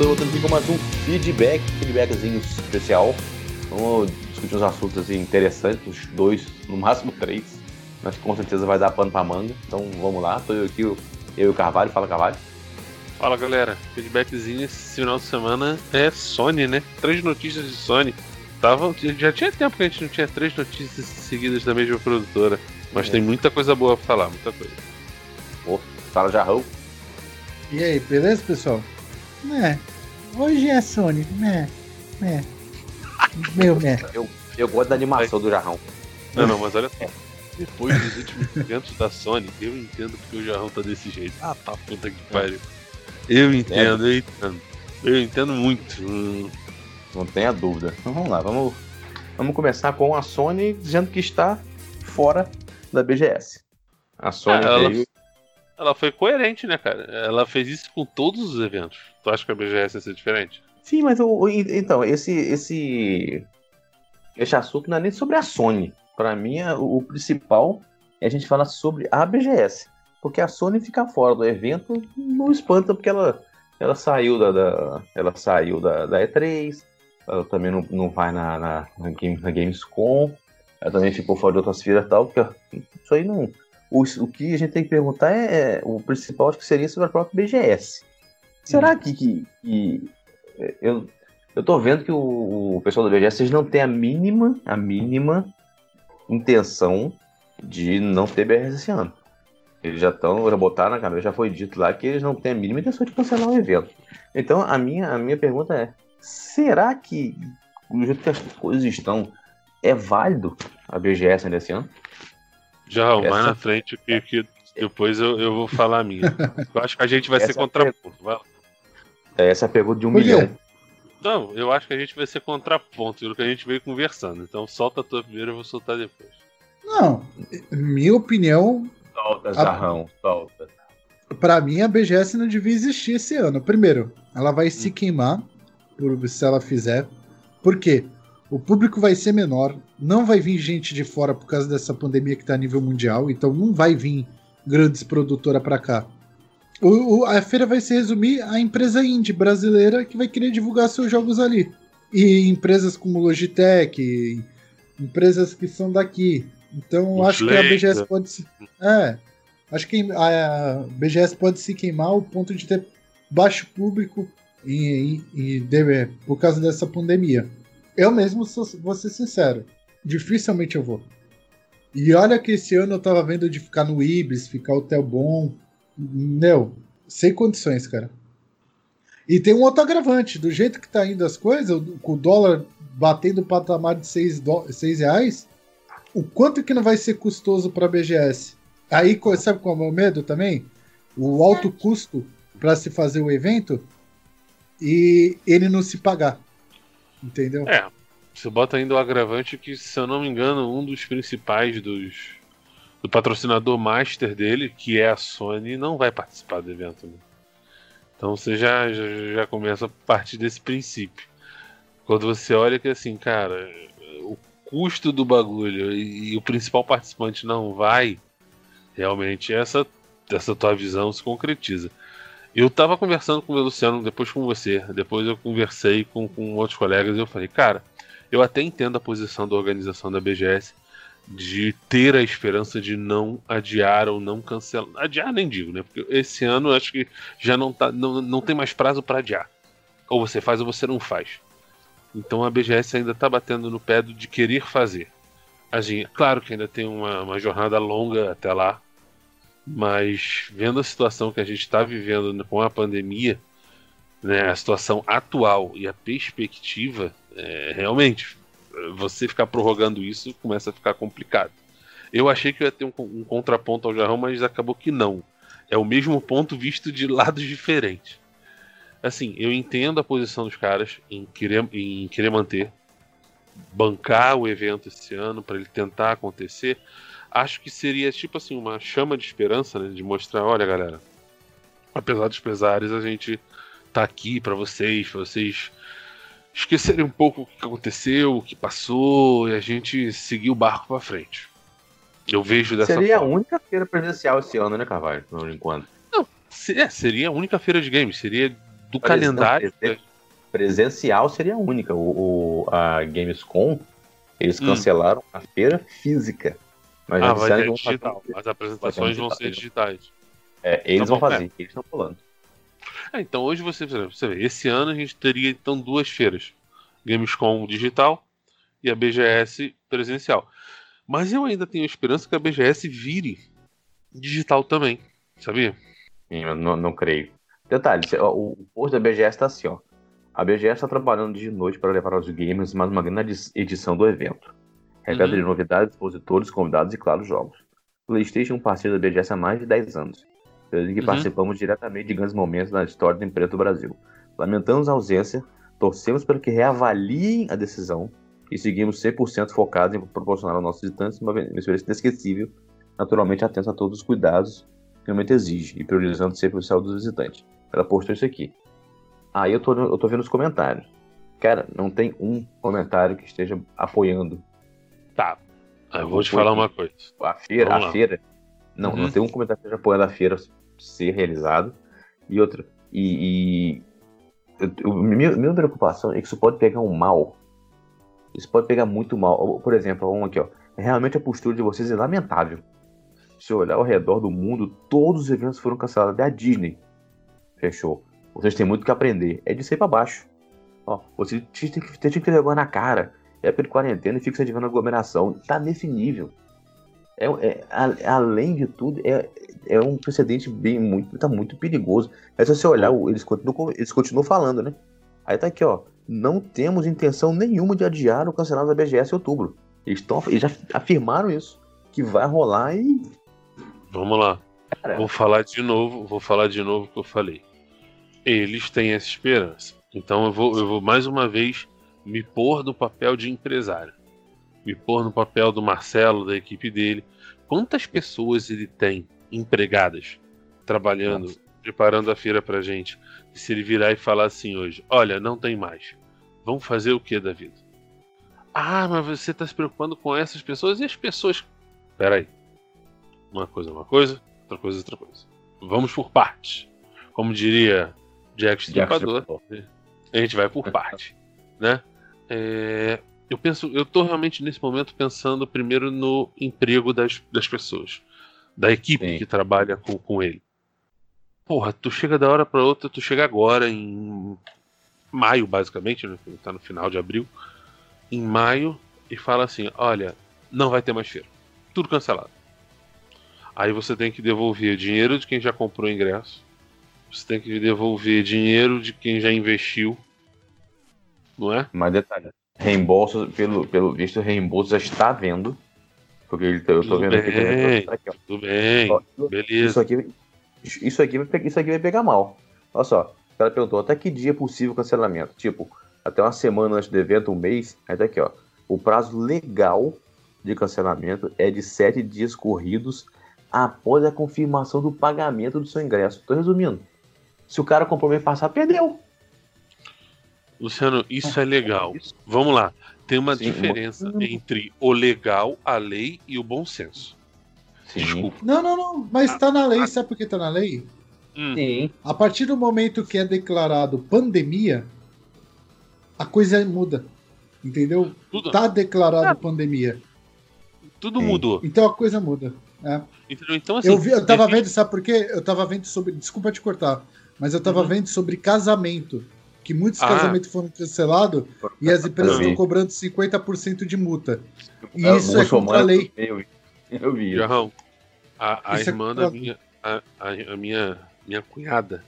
Estou voltando aqui com mais um feedback, feedbackzinho especial. Vamos discutir uns assuntos assim, interessantes, uns dois, no máximo três, mas com certeza vai dar pano pra manga. Então vamos lá, estou eu aqui, eu e o Carvalho. Fala, Carvalho. Fala galera, feedbackzinho esse final de semana é Sony, né? Três notícias de Sony. Tava, já tinha tempo que a gente não tinha três notícias seguidas da mesma produtora, mas é. tem muita coisa boa pra falar, muita coisa. Pô, fala Jarrão. E aí, beleza, pessoal? Né, hoje é Sony, né, né. Meu, né. Eu, eu gosto da animação do Jarrão. Não, não, mas olha só. Depois dos últimos eventos da Sony, eu entendo porque o Jarrão tá desse jeito. Ah, tá puta que pariu. Eu entendo, eu entendo. Eu entendo muito. Hum. Não tenha dúvida. Então vamos lá, vamos, vamos começar com a Sony dizendo que está fora da BGS. A Sony ah, veio... ela, ela foi coerente, né, cara? Ela fez isso com todos os eventos. Tu acha que a BGS ia ser diferente? Sim, mas o então, esse, esse, esse assunto não é nem sobre a Sony. Para mim, o, o principal é a gente falar sobre a BGS. Porque a Sony ficar fora do evento não espanta, porque ela, ela saiu da, da ela saiu da, da, E3, ela também não, não vai na, na, na, Game, na Gamescom, ela também ficou fora de outras feiras e tal, porque isso aí não. O, o que a gente tem que perguntar é, é o principal, acho que seria sobre a própria BGS. Será que, que, que eu, eu tô vendo que o, o pessoal da BGS não tem a mínima, a mínima intenção de não ter BGS esse ano. Eles já estão, já botaram na cabeça, já foi dito lá que eles não têm a mínima intenção de cancelar o evento. Então a minha, a minha pergunta é: será que, do jeito que as coisas estão, é válido a BGS nesse ano? Já, Essa... mais na frente, que, que depois eu, eu vou falar a minha. Eu acho que a gente vai Essa ser contraponto. É, essa é a pergunta de um milhão. Não, eu acho que a gente vai ser contraponto do que a gente veio conversando. Então solta a tua primeiro, eu vou soltar depois. Não, minha opinião Solta, Jarrão, a... solta. Pra mim, a BGS não devia existir esse ano. Primeiro, ela vai hum. se queimar por, se ela fizer. Por quê? O público vai ser menor, não vai vir gente de fora por causa dessa pandemia que tá a nível mundial, então não vai vir grandes produtoras para cá. O, o, a feira vai se resumir à empresa indie brasileira que vai querer divulgar seus jogos ali. E empresas como Logitech, empresas que são daqui. Então acho que a BGS pode se. É. Acho que a BGS pode se queimar ao ponto de ter baixo público e, e, e deve, por causa dessa pandemia. Eu mesmo sou, vou ser sincero. Dificilmente eu vou. E olha que esse ano eu tava vendo de ficar no Ibis, ficar hotel bom. Meu, sem condições, cara. E tem um outro agravante. Do jeito que tá indo as coisas, com o dólar batendo o patamar de 6, do, 6 reais, o quanto que não vai ser custoso para a BGS? Aí, sabe qual é o meu medo também? O alto custo para se fazer o evento e ele não se pagar. Entendeu? É. Você bota ainda o agravante que, se eu não me engano, um dos principais dos do patrocinador master dele, que é a Sony, não vai participar do evento. Né? Então você já, já, já começa a partir desse princípio. Quando você olha que assim, cara, custo do bagulho e, e, o principal participante não vai, realmente essa, essa tua visão se concretiza. Eu tava conversando com o Luciano, depois com você, depois eu conversei com, com outros colegas e eu falei, cara, eu até entendo a posição da organização da BGS de ter a esperança de não adiar ou não cancelar. Adiar nem digo, né? Porque esse ano acho que já não, tá, não, não tem mais prazo para adiar. Ou você faz ou você não faz. Então a BGS ainda está batendo no pé de querer fazer. Assim, claro que ainda tem uma, uma jornada longa até lá, mas vendo a situação que a gente está vivendo com a pandemia, né, a situação atual e a perspectiva, é, realmente, você ficar prorrogando isso começa a ficar complicado. Eu achei que ia ter um, um contraponto ao Jarrão, mas acabou que não. É o mesmo ponto visto de lados diferentes assim, eu entendo a posição dos caras em querer, em querer manter, bancar o evento esse ano para ele tentar acontecer. Acho que seria tipo assim uma chama de esperança, né, de mostrar, olha, galera, apesar dos pesares, a gente tá aqui para vocês, para vocês esquecerem um pouco o que aconteceu, o que passou e a gente seguir o barco para frente. Eu vejo dessa Seria forma. a única feira presencial esse ano, né, Carvalho, por enquanto. Não, é, seria a única feira de games, seria do calendário. Não, presencial seria a única. O, o, a Gamescom, eles Hum. cancelaram a feira física. Mas ah, que vão digital. As apresentações vão ser digitais. É, eles Tá vão fazer, eles estão falando. É, então hoje você, você vê, esse ano a gente teria então duas feiras: Gamescom digital e a BGS presencial. Mas eu ainda tenho esperança que a BGS vire digital também, sabia? Sim, eu não, não creio. Detalhe, o, o post da BGS tá assim, ó. A BGS está trabalhando de noite para levar aos gamers mais uma grande edição do evento. Regada Uhum. de novidades, expositores, convidados e, claro, jogos. PlayStation parceiro da BGS há mais de 10 anos, desde que Uhum. participamos diretamente de grandes momentos na história da empresa do Brasil. Lamentamos a ausência, torcemos para que reavaliem a decisão e seguimos 100% focados em proporcionar aos nossos visitantes uma experiência inesquecível, naturalmente atentos a todos os cuidados que o momento exige e priorizando sempre o saúde dos visitantes. Ela postou isso aqui. Aí eu tô, eu tô vendo os comentários. Cara, não tem um comentário que esteja apoiando Tá. Eu vou te falar uma coisa. a feira. Vamos A lá. feira. Não, Uhum. não tem um comentário que esteja apoiando a feira ser realizado. E outra. E. e eu- eu- minha, minha preocupação é que isso pode pegar um mal. Isso pode pegar muito mal. Por exemplo, vamos aqui, ó. Realmente a postura de vocês é lamentável. Se olhar ao redor do mundo, todos os eventos foram cancelados. Até a Disney fechou. Vocês têm muito que aprender. É de ser pra baixo. Ó, você tinha que tinha que ter vergonha na cara. É de quarentena e fica se adivando aglomeração. Tá nesse nível. É, é- a- além de tudo, é, é um precedente bem muito, tá muito perigoso. É só você olhar, eles continuam, eles continuam falando, né? Aí tá aqui, ó. Não temos intenção nenhuma de adiar o cancelado da BGS em outubro. Eles, tão, eles já afirmaram isso. Que vai rolar e. Vamos lá. Cara, Vou falar de novo, vou falar de novo o que eu falei. Eles têm essa esperança. Então eu vou, eu vou mais uma vez me pôr no papel de empresário. Me pôr no papel do Marcelo, da equipe dele. Quantas pessoas ele tem empregadas trabalhando, preparando a feira pra gente? E se ele virar e falar assim hoje: Olha, não tem mais. Vamos fazer o que da vida? Ah, mas você está se preocupando com essas pessoas e as pessoas. Peraí. Uma coisa é uma coisa, outra coisa é outra coisa. Vamos por partes. Como diria Jack Stripador, a gente vai por parte, né? É, eu penso, eu tô realmente nesse momento pensando primeiro no emprego das, das pessoas, da equipe Sim. que trabalha com, com ele. Porra, tu chega da hora pra outra, tu chega agora em maio, basicamente, né? tá no final de abril, em maio e fala assim, olha, não vai ter mais feira, tudo cancelado. Aí você tem que devolver dinheiro de quem já comprou o ingresso, você tem que devolver dinheiro de quem já investiu, não é? Mas detalhe, reembolso, pelo, pelo visto, reembolso já está vendo. Porque ele, eu tô vendo aqui, bem. tá aqui, ó. Tudo bem, Ó, Isso beleza. aqui, isso, aqui vai, pe- isso aqui vai pegar mal. Olha só, o cara perguntou até que dia é possível o cancelamento. Tipo, até uma semana antes do evento, um mês. Aí tá aqui, ó. O prazo legal de cancelamento é de sete dias corridos após a confirmação do pagamento do seu ingresso. Tô resumindo. Se o cara comprou mês passado, perdeu. Luciano, isso é legal. Vamos lá. Tem uma Sim, uma- diferença entre o legal, a lei e o bom senso. Sim. Desculpa. Não, não, não. Mas tá na lei. Sabe por que tá na lei? Hum, Sim. A partir do momento que é declarado pandemia, a coisa muda. Entendeu? tudo Tá declarado Ah. pandemia. tudo Sim. mudou. Então a coisa muda. né? Entendeu? Então, assim, eu, vi, eu tava vendo, sabe por quê? Eu tava vendo sobre. Desculpa te cortar, mas eu tava Uhum. vendo sobre casamento. Que muitos Ah. casamentos foram cancelados e as empresas Eu estão cobrando 50% de multa. E É, isso é contra a lei. Eu vi. Eu vi. Jarrão, a, a é irmã da contra- minha. A, a, a minha, minha cunhada,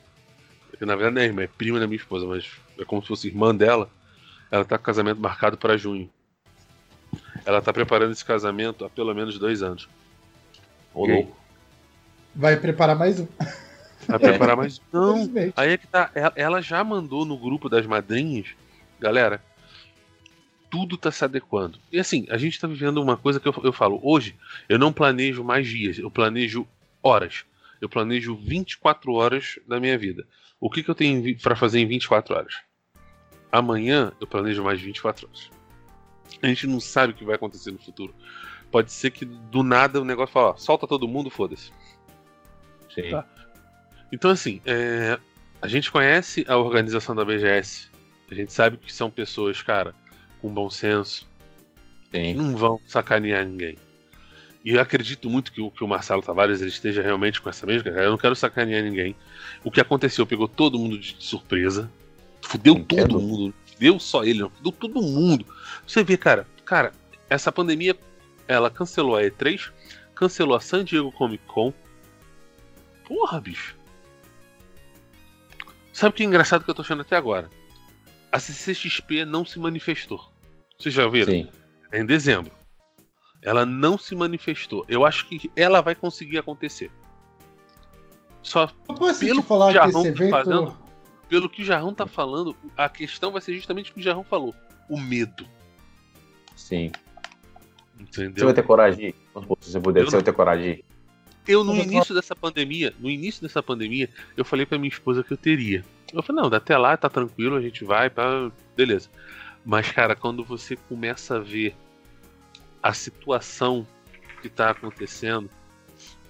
que na verdade não é irmã, é prima da minha esposa, mas é como se fosse irmã dela. Ela tá com casamento marcado para junho. Ela tá preparando esse casamento há pelo menos dois anos. Ô, louco. Vai preparar mais um. Vai preparar mais. Não. Aí é que tá. Ela, ela já mandou no grupo das madrinhas, galera. Tudo tá se adequando. E assim, a gente tá vivendo uma coisa que eu, eu falo. Hoje, eu não planejo mais dias, eu planejo horas. Eu planejo 24 horas da minha vida. O que, que eu tenho para fazer em 24 horas? Amanhã eu planejo mais 24 horas. A gente não sabe o que vai acontecer no futuro. Pode ser que do nada o negócio fala, ó, solta todo mundo, foda-se. Sim. Tá. Então, assim, é, A gente conhece a organização da BGS. A gente sabe que são pessoas, cara, com bom senso. Sim. Não vão sacanear ninguém. E eu acredito muito que o, que o Marcelo Tavares ele esteja realmente com essa mesma. Eu não quero sacanear ninguém. O que aconteceu pegou todo mundo de surpresa. Fudeu Entendo. todo mundo. Fudeu só ele, não. Fudeu todo mundo. Você vê, cara, cara, essa pandemia, ela cancelou a E3, cancelou a San Diego Comic Con. Porra, bicho. Sabe o que é engraçado que eu tô achando até agora? A CCXP não se manifestou. Vocês já viram? Sim. É em dezembro. Ela não se manifestou. Eu acho que ela vai conseguir acontecer. Só Eu posso Pelo te falar que Jarrão esse tá evento. fazendo? pelo que o Jarrão tá falando, a questão vai ser justamente o que o Jarrão falou: o medo. Sim. Você Entendeu? vai ter coragem Se você puder, Eu você vai ter coragem? Eu, no início dessa pandemia, no início dessa pandemia, eu falei pra minha esposa que eu teria. Eu falei, não, até lá, tá tranquilo, a gente vai, pá, beleza. Mas, cara, quando você começa a ver a situação que tá acontecendo,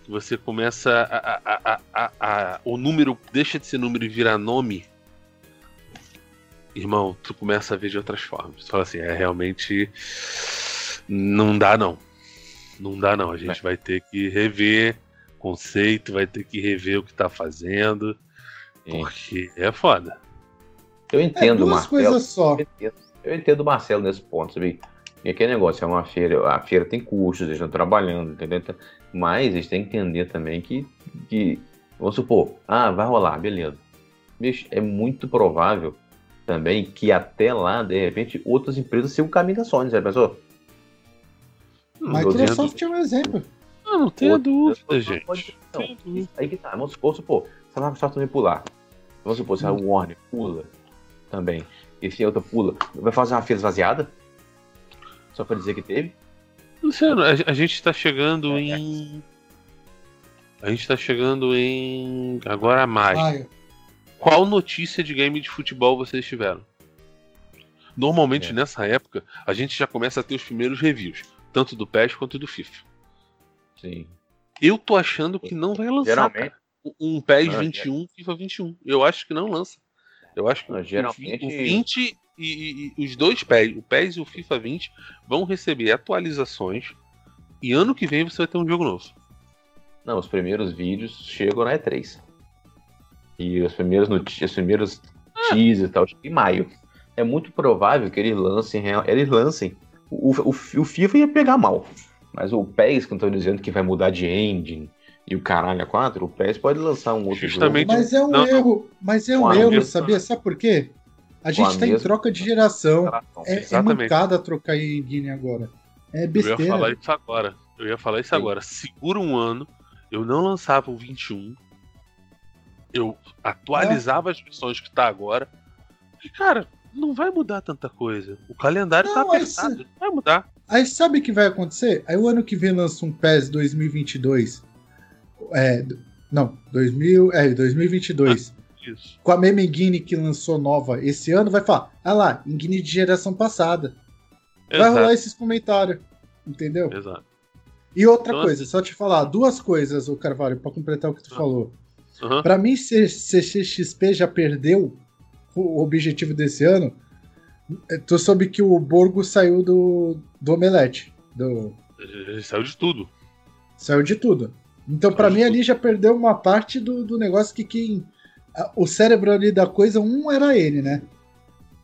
você começa a, a- a- a- o número deixa de ser número e vira nome, irmão, tu começa a ver de outras formas. Tu fala assim, é realmente não dá não. Não dá não, a gente vai ter que rever conceito, vai ter que rever o que tá fazendo, Sim. porque é foda. Eu É entendo, duas Marcelo. coisas só. Eu entendo, eu entendo o Marcelo nesse ponto, sabe? E aquele negócio, é uma feira, a feira tem custos, eles estão trabalhando, entendeu? Então, Mas eles têm que entender também que, que vamos supor, ah, vai rolar, beleza. Bicho, é muito provável também que até lá, de repente, outras empresas sigam o caminho da Sony, já pensou? Microsoft é um exemplo. Ah, não tenha dúvida, não gente. pode- não. Dúvida. Aí que tá, vamos supor, supor, se a Microsoft também pular, vamos supor, se a Warner pula também, e se a outra pula, vai fazer uma feira esvaziada? Só pra dizer que teve? Luciano, a, a gente tá chegando É. em. A gente tá chegando em. Agora mais. Maio. Qual notícia de game de futebol vocês tiveram? Normalmente É. nessa época a gente já começa a ter os primeiros reviews, tanto do PES quanto do FIFA. Sim. Eu tô achando que não vai lançar Geralmente, cara, um PES Não, 21 FIFA 21. Eu acho que não lança. Eu acho que Não, geralmente- o 20 e, e- e os dois PES, o PES e o FIFA 20, vão receber atualizações e ano que vem você vai ter um jogo novo. não, os primeiros vídeos chegam na E3. E os primeiros notícias, os primeiros teasers e tal, em maio. É muito provável que eles lancem, eles lancem. O, o, o FIFA ia pegar mal. Mas o PES, que eu tô dizendo que vai mudar de engine e o caralho a 4, o PES pode lançar um outro Justamente. jogo. Mas é um Não. erro. Mas é um erro, sabia? Sabe por quê? A Com gente a tá em troca de geração. É, é Exatamente. mancada trocar engine agora. É Eu ia besteira. falar isso agora. Eu ia falar isso Sim. agora. Segura um ano, eu não lançava o 21. Eu atualizava as versões que tá agora. E, cara, não vai mudar tanta coisa. O calendário tá Não, mas- apertado, não vai mudar. Aí sabe o que vai acontecer? Aí o ano que vem lança um PES 2022. É, não, 2000, é, 2022. Isso. Com a mesma engine que lançou nova esse ano, vai falar, ah lá, engine de geração passada. Vai Exato, rolar esses comentários. Entendeu? exato. E outra Então, coisa, só te falar, duas coisas, o Carvalho, pra completar o que tu Ah. falou. Aham. Pra mim, se CXP já perdeu o objetivo desse ano. é, Tu soube que o Borgo saiu do, do Omelete. Do, Ele saiu de tudo. saiu de tudo. Então, pra de mim, tudo. ali já perdeu uma parte do, do negócio que quem. a- O cérebro ali da coisa, um era ele, né?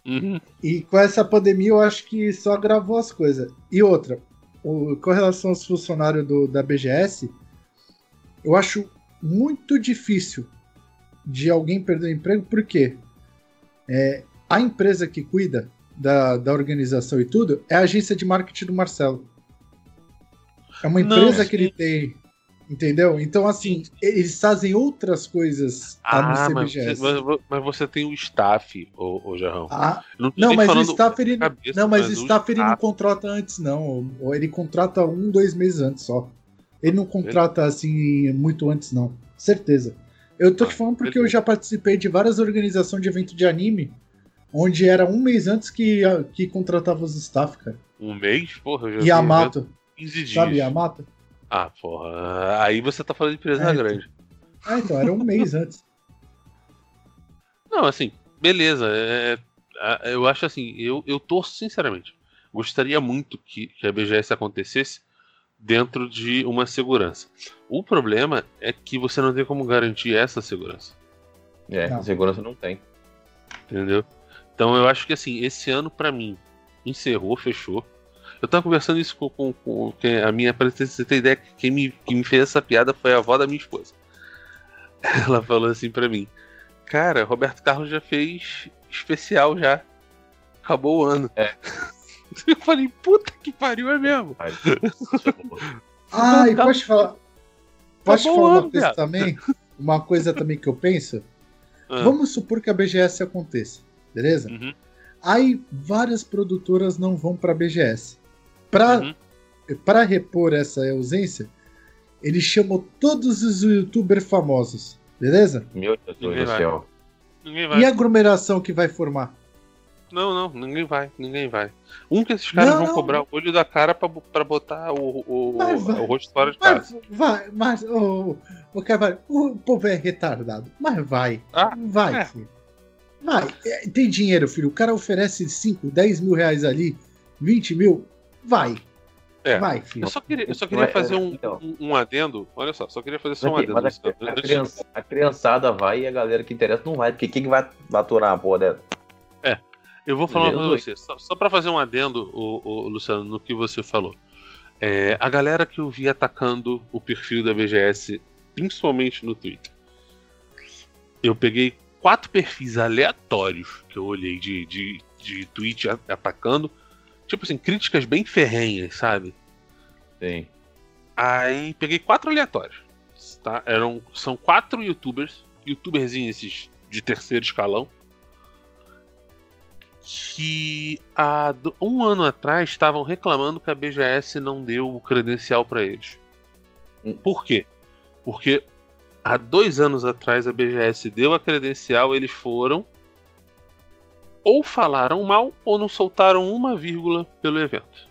Uhum. E com essa pandemia, eu acho que só agravou as coisas. E outra, o- com relação aos funcionários do- da BGS, eu acho muito difícil de alguém perder o emprego, porque é, a empresa que cuida da, da organização e tudo é a agência de marketing do Marcelo. É uma Não, empresa sim. que ele tem. Entendeu? Então, assim, eles fazem outras coisas lá Ah, no mas você, CBGS. mas, mas você tem o staff, ô, ô Jarrão. Ah, Não, não, mas o staff ele, cabeça, não, mas o mas o staff ele não contrata antes não. Ou Ele contrata um, dois meses antes só. Ele não contrata assim muito antes não. Certeza. Eu tô te falando porque eu já participei de várias organizações de evento de anime, onde era um mês antes que, que contratava os staff, cara. Um mês, porra, eu já Yamato, evento 15 dias. sabe Yamato? Ah, porra. Aí você tá falando de empresa É, então. grande. Ah, então, era um mês antes. Não, assim, beleza. É, é, eu acho assim, eu, eu torço sinceramente. Gostaria muito que, que a BGS acontecesse dentro de uma segurança. O problema é que você não tem como garantir essa segurança. É, não. segurança não tem. Entendeu? Então eu acho que assim, esse ano para mim encerrou, fechou. Eu tava conversando isso com, com, com a minha, pra você ter ideia, quem me, quem me fez essa piada foi a avó da minha esposa. Ela falou assim para mim: Cara, Roberto Carlos já fez especial já. Acabou o ano. É. Eu falei, puta que pariu, é mesmo. Ai, pode falar. Pode falar uma coisa também? Uma coisa também que eu penso. Ah. Vamos supor que a BGS aconteça, beleza? Uhum. Aí várias produtoras não vão para a BGS. Para uhum. Pra repor essa ausência, ele chamou todos os youtubers famosos, beleza? Meu Deus do céu. E a aglomeração que vai formar? Não, não, ninguém vai, ninguém vai. Um que esses caras não, vão não. cobrar o olho da cara pra, pra botar o, o, o rosto fora de casa. Vai, mas o, o, o povo é retardado, mas vai. Ah, vai, é. filho. Vai. É, tem dinheiro, filho. O cara oferece 5, 10 mil reais ali, 20 mil, vai. É. Vai, filho. Eu só queria, eu só queria é, fazer um, então. um, um, adendo. Olha só, só quó fazer só um adendo. Mas a, a, criança, a, criançada vai e a galera que interessa não vai, porque quem que vai aturar a porra dela? Eu vou falar pra você, só, só para fazer um adendo, o, o, Luciano, no que você falou. É, a galera que eu vi atacando o perfil da BGS, principalmente no Twitter, eu peguei quatro perfis aleatórios que eu olhei de, de, de tweet atacando, tipo assim, críticas bem ferrenhas, sabe? Sim. Aí peguei quatro aleatórios, tá? Eram, são quatro youtubers, youtuberzinhos esses de terceiro escalão, que há um ano atrás estavam reclamando que a BGS não deu o credencial para eles. Hum. Por quê? Porque há dois anos atrás a BGS deu a credencial, eles foram ou falaram mal ou não soltaram uma vírgula pelo evento.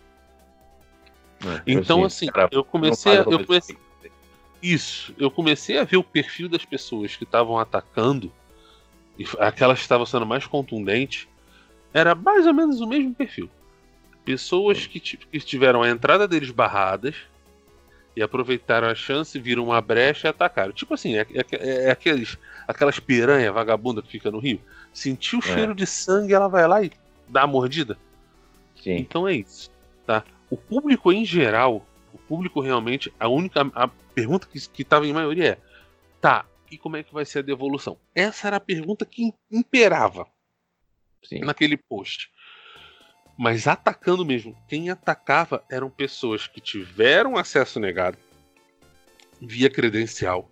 É, então assim, assim cara, eu comecei, a, eu comecei isso, eu comecei a ver o perfil das pessoas que estavam atacando, e aquelas que estavam sendo mais contundentes, era mais ou menos o mesmo perfil. Pessoas que, que tiveram a entrada deles barradas e aproveitaram a chance, viram uma brecha e atacaram. Tipo assim, é, é, é aqueles, aquelas piranha vagabunda que fica no rio. Sentiu o é. cheiro de sangue, ela vai lá e dá a mordida. Sim. Então é isso. Tá? O público em geral, o público realmente, a única a pergunta que estava em maioria é: tá, e como é que vai ser a devolução? Essa era a pergunta que imperava. Sim. naquele post. Mas atacando mesmo, quem atacava eram pessoas que tiveram acesso negado via credencial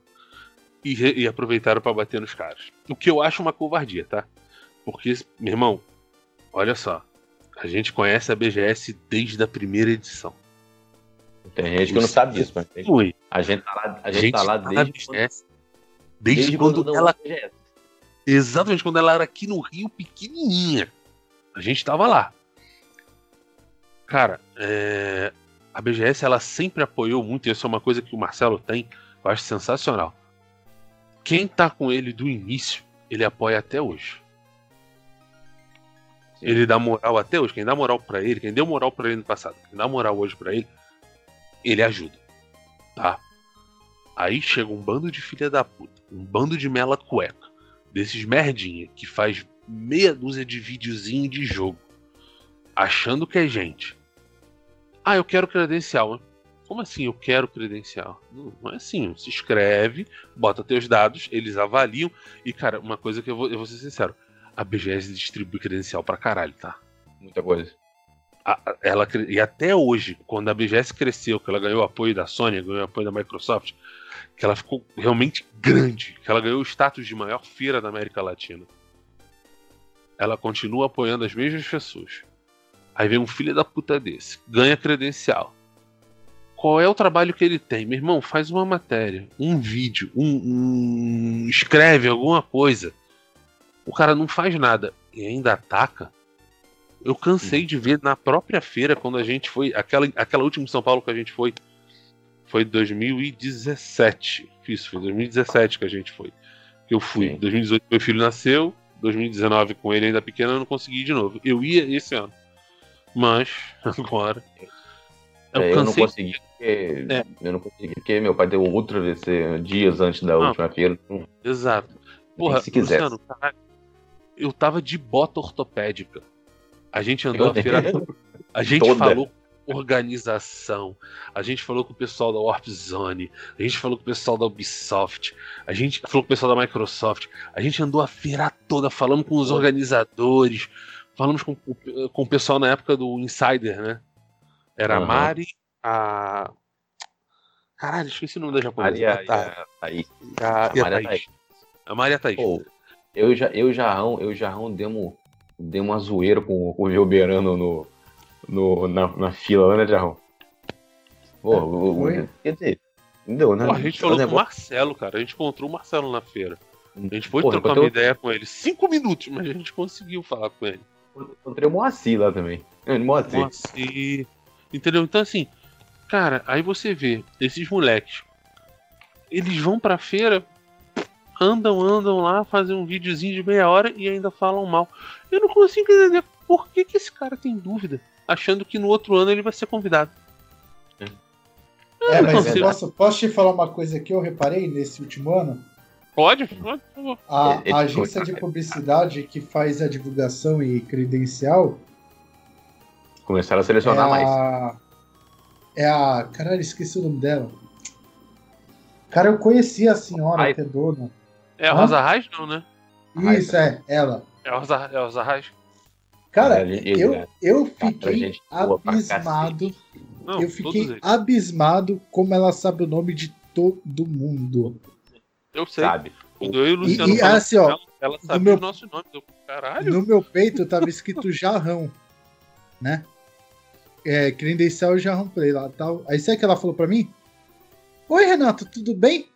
e, e aproveitaram para bater nos caras. O que eu acho uma covardia, tá? Porque, meu irmão, olha só, a gente conhece a BGS desde a primeira edição. Tem gente que não sabe disso, mas a gente tá lá, a gente, a gente tá lá tá desde, quando, desde, desde, quando, quando ela BGS. Exatamente quando ela era aqui no Rio, pequenininha. A gente tava lá. Cara, é... a BGS ela sempre apoiou muito, e isso é uma coisa que o Marcelo tem, eu acho sensacional. Quem tá com ele do início, ele apoia até hoje. Sim. Ele dá moral até hoje. Quem dá moral para ele, quem deu moral para ele no passado, quem dá moral hoje para ele, ele ajuda. Tá? Aí chega um bando de filha da puta, um bando de mela cueca desses merdinha que faz meia dúzia de videozinho de jogo, achando que é gente. Ah, eu quero credencial. Como assim eu quero credencial? Não, não é assim. Se inscreve, bota teus dados, eles avaliam. E, cara, uma coisa que eu vou, eu vou ser sincero: a BGS distribui credencial pra caralho, tá? Muita coisa. A, ela, e até hoje, quando a BGS cresceu, que ela ganhou apoio da Sony, ganhou apoio da Microsoft, que ela ficou realmente grande, que ela ganhou o status de maior feira da América Latina. Ela continua apoiando as mesmas pessoas. Aí vem um filho da puta desse, ganha credencial. Qual é o trabalho que ele tem? Meu irmão, faz uma matéria, um vídeo, um, um escreve alguma coisa. O cara não faz nada e ainda ataca. Eu cansei de ver na própria feira quando a gente foi, aquela, aquela última em São Paulo que a gente foi, foi 2017. Isso, foi 2017 que a gente foi. Que eu fui. Em 2018 meu filho nasceu, 2019 com ele ainda pequeno, eu não consegui de novo. Eu ia esse ano. Mas, agora. Eu, é, eu não consegui porque. É. Eu não consegui, porque meu pai deu outro AVC dias antes da não, última feira. Exato. Porra, se quiser. Luciano, caralho, eu tava de bota ortopédica. A gente andou eu a feira. A gente Toda. falou organização. A gente falou com o pessoal da Warp Zone, a gente falou com o pessoal da Ubisoft, a gente falou com o pessoal da Microsoft, a gente andou a feira toda falando com os organizadores, falamos com, com o pessoal na época do Insider, né? Era uhum. a Mari, a. Caralho, esqueci o nome da japonesa. Maria, a, a, Thaís. A, a, Maria Thaís. A Maria Thaís. Pô, eu já, eu Jarrão, eu Jarrão demos, demos uma zoeira com, com o Gilberano no, no, na, na fila lá, né, Jarrão? Pô, o, o, quer dizer, entendeu, né? Pô, a gente falou com o Marcelo, cara. A gente encontrou o Marcelo na feira. A gente foi Porra, trocar uma ideia com ele. Cinco minutos, mas a gente conseguiu falar com ele. Encontrei o Moacir lá também. Moacir. Moacir. Entendeu? Então, assim, cara, aí você vê esses moleques. Eles vão pra feira, andam, andam lá, fazem um videozinho de meia hora e ainda falam mal. Eu não consigo entender por que, que esse cara tem dúvida, achando que no outro ano ele vai ser convidado. É, mas posso, posso te falar uma coisa que eu reparei nesse último ano? Pode, pode. A, a agência de publicidade que faz a divulgação e credencial. Começaram a selecionar é mais. A, é a. Caralho, esqueci o nome dela. Cara, eu conheci a senhora Ai. que é dona. É a Rosa Reis, não, né? Isso, é, ela. É a Rosa, é a Rosa Reis. Cara, ele, eu, né? eu fiquei abismado. Não, eu fiquei abismado como ela sabe o nome de todo mundo. Eu sei. Sabe. Quando eu e o Luciano e, e assim, ó, ela, ela sabe meu, o nosso nome. Eu, caralho. No meu peito tava escrito Jarrão, né? É, credencial Jarrão Play lá tal. Aí sabe que ela falou pra mim? Oi, Renato, tudo bem?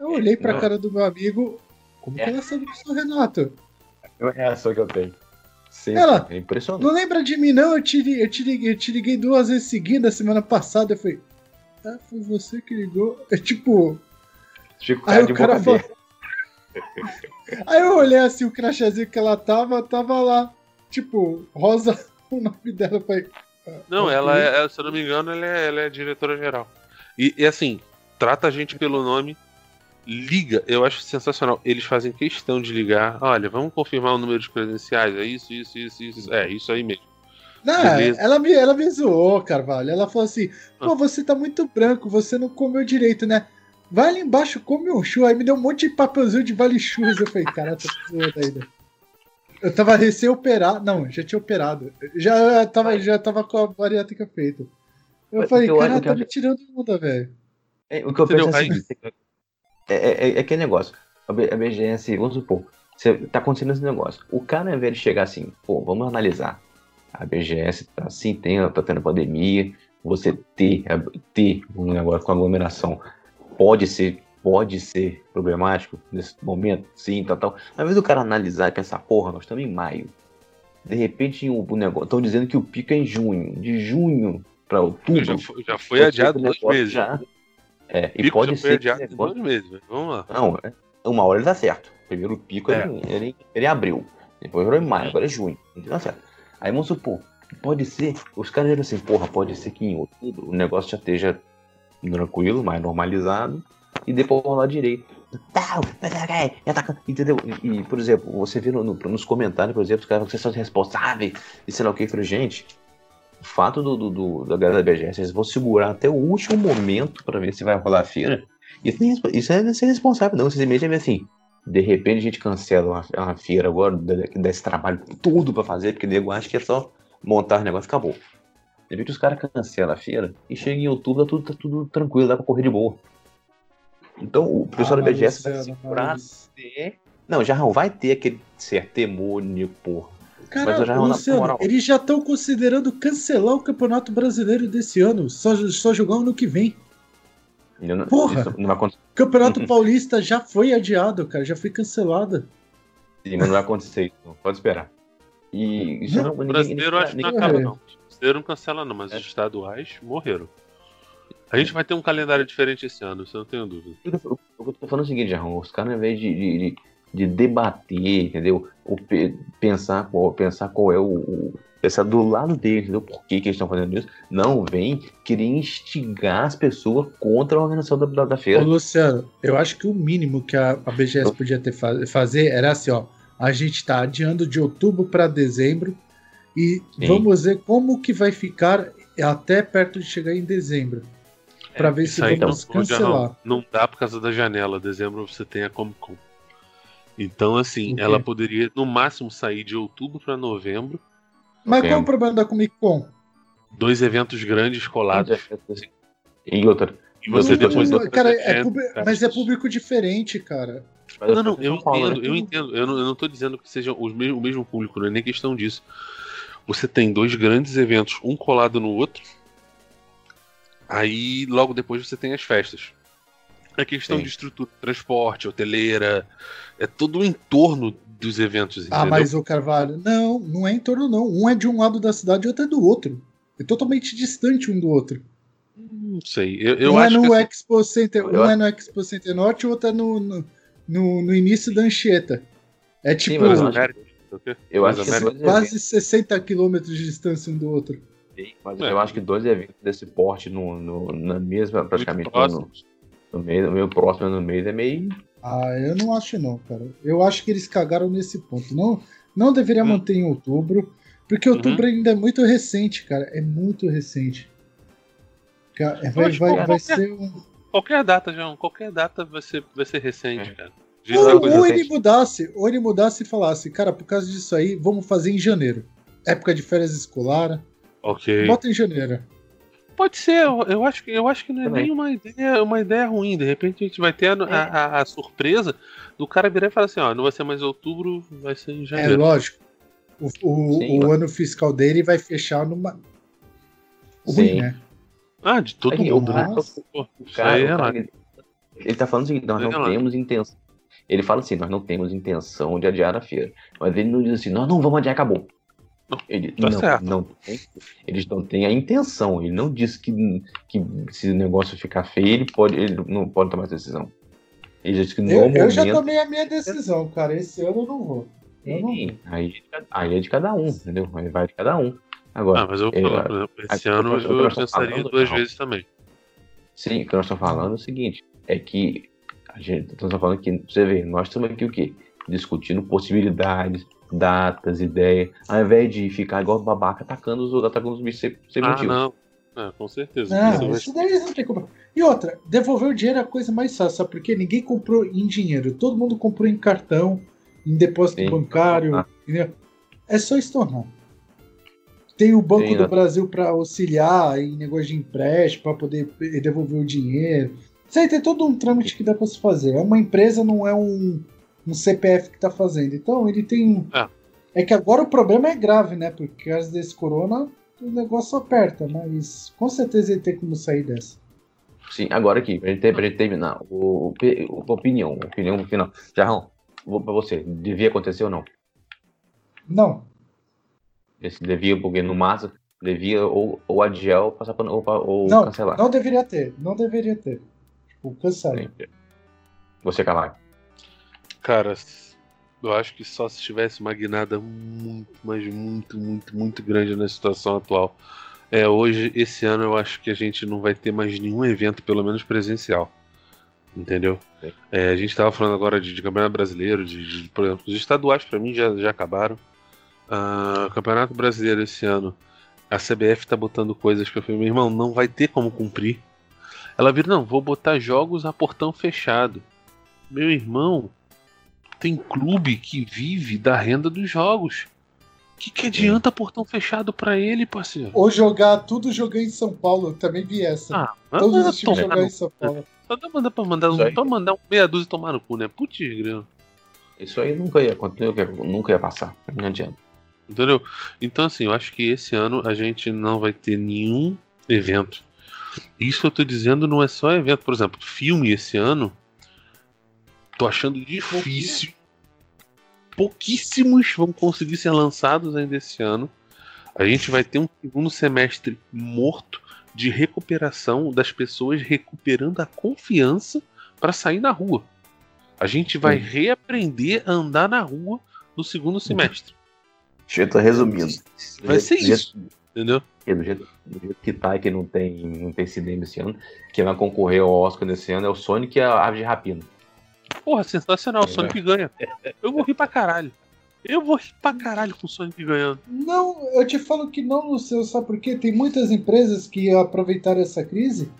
Eu olhei pra Não. cara do meu amigo. Como é. que ela sabe que sou o Renato? É a reação que eu tenho. Sim, ela, é impressionante. Não lembra de mim, não? Eu te, eu, te liguei, eu te liguei duas vezes seguidas semana passada. Eu falei, ah, foi você que ligou? É tipo. Chico aí o cara falou. aí eu olhei assim, o crachazinho que ela tava, tava lá. Tipo, Rosa, o nome dela. Ah, não, ela é, se eu não me engano, ela é, ela é diretora geral. E, e assim, trata a gente pelo nome liga, eu acho sensacional. Eles fazem questão de ligar. Olha, vamos confirmar o número de credenciais. É isso, isso, isso, isso. É, isso aí mesmo. Não, ela me, ela me zoou, Carvalho. Ela falou assim: pô, ah. você tá muito branco, você não comeu direito, né? Vai ali embaixo, come um churro. Aí me deu um monte de papelzinho de vale churros. Eu falei, cara, tá zoando ainda. Eu tava recém-operado. Não, já tinha operado. Já tava, já tava com a bariátrica feita. Eu Mas falei, cara, tá me tirando onda, velho. É, o que eu penso é assim, é, é, é aquele negócio. A BGS, vamos supor, você, tá acontecendo esse negócio. O cara, ao invés de chegar assim, pô, vamos analisar. A BGS tá assim, tem, tá tendo pandemia. Você ter, ter um negócio com aglomeração pode ser, pode ser problemático nesse momento, sim, tal, tal. Ao invés do cara analisar e pensar, porra, nós estamos em maio. De repente, o, o negócio. Estão dizendo que o pico é em junho. De junho para outubro. Já foi, já foi adiado duas vezes. Já, é, e pode ser. Adiado dois meses, vamos lá. Não, é, uma hora ele tá certo. Primeiro pico é. ele, ele, ele é abril. Depois virou em maio, agora é junho. Então tá certo. Aí vamos supor, pode ser, os caras viram assim, porra, pode ser que em outubro o negócio já esteja tranquilo, mais normalizado, e depois rolar direito. Tal, tá entendeu? E, e, por exemplo, você vê no, no, nos comentários, por exemplo, os caras vocês são responsáveis, e sei lá o que, eu falei, gente, o fato do, do, do, da galera da BGS, eles vão segurar até o último momento para ver se vai rolar a feira. Isso, isso é ser responsável, não. Simplesmente é assim. De repente a gente cancela uma, uma feira agora, desse trabalho tudo para fazer, porque nego acha que é só montar o negócio e acabou. De repente os caras cancelam a feira e chega em outubro, tá tudo, tá tudo tranquilo, dá pra correr de boa. Então o pessoal ah, da BGS vai segurar mas... Não, já não vai ter aquele certo temor, porra Cara, Luciano, eles já estão considerando cancelar o Campeonato Brasileiro desse ano, só, só jogar ano que vem. Não, Porra! O Campeonato Paulista já foi adiado, cara, já foi cancelado. Sim, mas não vai acontecer isso, pode esperar. E já não, o brasileiro ninguém, acho que não acaba, não. O brasileiro não cancela, não, mas é. os estaduais morreram. A gente vai ter um calendário diferente esse ano, isso eu não tenho dúvida. Eu tô, eu tô falando o seguinte, Jarrão, os caras, ao invés de, de, de de debater, entendeu? Ou pe- pensar qual, pensar qual é o, o pensar do lado deles, entendeu? Por que, que eles estão fazendo isso? Não vem querer instigar as pessoas contra a organização da, da, da Ô, feira. Luciano, eu acho que o mínimo que a, a BGS podia ter fa- fazer era assim, ó. A gente tá adiando de outubro para dezembro e Sim. vamos ver como que vai ficar até perto de chegar em dezembro. Pra ver se aí vamos não, cancelar. Jarrão, não dá por causa da janela. Dezembro você tem a Comic Con. Então, assim, O quê? ela poderia no máximo sair de outubro para novembro. Mas qual é o problema da Comic Con? Dois eventos grandes colados. E outra, E você Não, depois. não, cara, é cara. mas é público diferente, cara. mas Não, não, eu falando, entendo, eu né? entendo. Eu não, eu não tô dizendo que seja os mesmo, o mesmo público, não é nem questão disso. Você tem dois grandes eventos, um colado no outro. Aí logo depois você tem as festas. É questão Sim. de estrutura, transporte, hoteleira, é todo o entorno dos eventos, entendeu? Ah, mas o Carvalho, não, não é em torno, não. Um é de um lado da cidade e outro é do outro. É totalmente distante um do outro. Não sei. Eu, eu um acho é no que assim, Expo Center, eu um é no Expo Center Norte e o outro é no, no, no, no início da Anchieta. É tipo mas Mas eu acho- que dois quase 60 quilômetros de distância um do outro. eventos, mas É. eu acho que dois eventos desse porte no, no- na mesma, praticamente no, próximos. No meio, no meio próximo no meio é meio. Ah, eu não acho não, cara. Eu acho que eles cagaram nesse ponto. Não, não deveria Hum. manter em outubro, porque outubro ainda é muito recente, cara. É muito recente. É, Vai, vai, que vai qualquer- ser um. Qualquer data, João, qualquer data vai ser, vai ser recente, É. cara. Ou- Ou, recente. ele mudasse, ou ele mudasse e falasse, cara, por causa disso aí, vamos fazer em janeiro. Época de férias escolar, Ok. bota em janeiro. Pode ser, eu, eu acho que, eu acho que não é Também. nem uma ideia, uma ideia ruim. De repente a gente vai ter a, a- a- a surpresa do cara virar e falar assim, ó, não vai ser mais outubro, vai ser em É janeiro. lógico. O, o, Sim. o ano fiscal dele vai fechar numa. Ruim, Sim. né? ah, de todo É que mundo, o né? cara- Pô, aí é cara, ele, ele tá falando o seguinte, nós não é lá. temos intenção. Ele fala assim, nós não temos intenção de adiar a feira. Mas ele não diz assim, nós não vamos adiar, acabou. Não, Ele, tá não, certo. não tem, eles não têm a intenção. Ele não diz que, que se o negócio ficar feio, ele, pode, ele não pode tomar essa decisão. Ele diz que no Eu, momento. eu já tomei a minha decisão, cara. Esse ano eu não vou. Eu não aí, aí é de cada um, entendeu? Aí vai de cada um. Agora, Ah, mas eu é, vou falar, por exemplo, esse ano eu, nós estamos pensaria falando, duas não. vezes também. Sim, o que nós estamos falando é o seguinte, é que a gente estamos falando que, você vê, nós estamos aqui o quê? Discutindo possibilidades, datas, ideias, ao invés de ficar igual babaca atacando os, atacando os bichos sem, sem Ah, motivo. não. É, com certeza. Não, Isso vai- daí não tem como. E outra, devolver o dinheiro é a coisa mais fácil, sabe? Porque ninguém comprou em dinheiro. Todo mundo comprou em cartão, em depósito Sim. bancário. Ah. entendeu? É só estornar. Tem o Banco Sim, do né? Brasil para auxiliar em negócio de empréstimo, para poder devolver o dinheiro. Isso aí tem todo um trâmite que dá para se fazer. É uma empresa, não é um, um CPF que está fazendo. Então ele tem. um- Ah. É que agora o problema é grave, né? Porque por causa desse corona, o negócio aperta, mas com certeza ele tem como sair dessa. Sim, agora aqui, pra gente, pra gente terminar, o, o, o- opinião, opinião final. Jarrão, vou pra você, devia acontecer ou não? Não, Esse devia, porque no máximo, devia ou, ou adiar ou, passar pra, ou, ou não, cancelar. não deveria ter, não deveria ter. Tipo, cancela. Você, Calar. Cara, eu acho que só se tivesse uma guinada muito, mas muito, muito, muito grande na situação atual. É, hoje, esse ano, eu acho que a gente não vai ter mais nenhum evento, pelo menos presencial. Entendeu? Sim. É, a gente estava falando agora de, de Campeonato Brasileiro, de, de- por exemplo, os estaduais para mim já, já acabaram. Ah, Campeonato Brasileiro esse ano, a CBF tá botando coisas que eu falei, meu irmão, não vai ter como cumprir. Ela vira, não, vou botar jogos a portão fechado. Meu irmão, tem clube que vive da renda dos jogos. O que, que adianta portão fechado pra ele, parceiro? Ou jogar tudo jogar em São Paulo, eu também vi essa. Ah, Todos manda os times jogar em São Paulo. Só dá mandar pra mandar, um, pra mandar um meia dúzia tomar no cu, né? Putz, grilo. Isso aí nunca ia, ia, nunca ia passar. Não adianta. Entendeu? Então, assim, eu acho que esse ano a gente não vai ter nenhum evento. Isso eu tô dizendo não é só evento. Por exemplo, filme esse ano. Tô achando difícil. Pouquíssimos vão conseguir ser lançados ainda esse ano. A gente vai ter um segundo semestre morto de recuperação das pessoas recuperando a confiança para sair na rua. A gente vai reaprender a andar na rua no segundo semestre. Jeito resumindo. Vai ser jeito- isso. Entendeu? Do jeito, do jeito que tá e que não tem, não tem cinema esse ano, quem vai concorrer ao Oscar nesse ano é o Sonic e a Ave de Rapina. Porra, sensacional. O É. Sonic ganha. Eu vou rir pra caralho. Eu vou rir pra caralho com o Sonic ganhando. Não, eu te falo que não, Luciano, sabe por quê? Tem muitas empresas que aproveitaram essa crise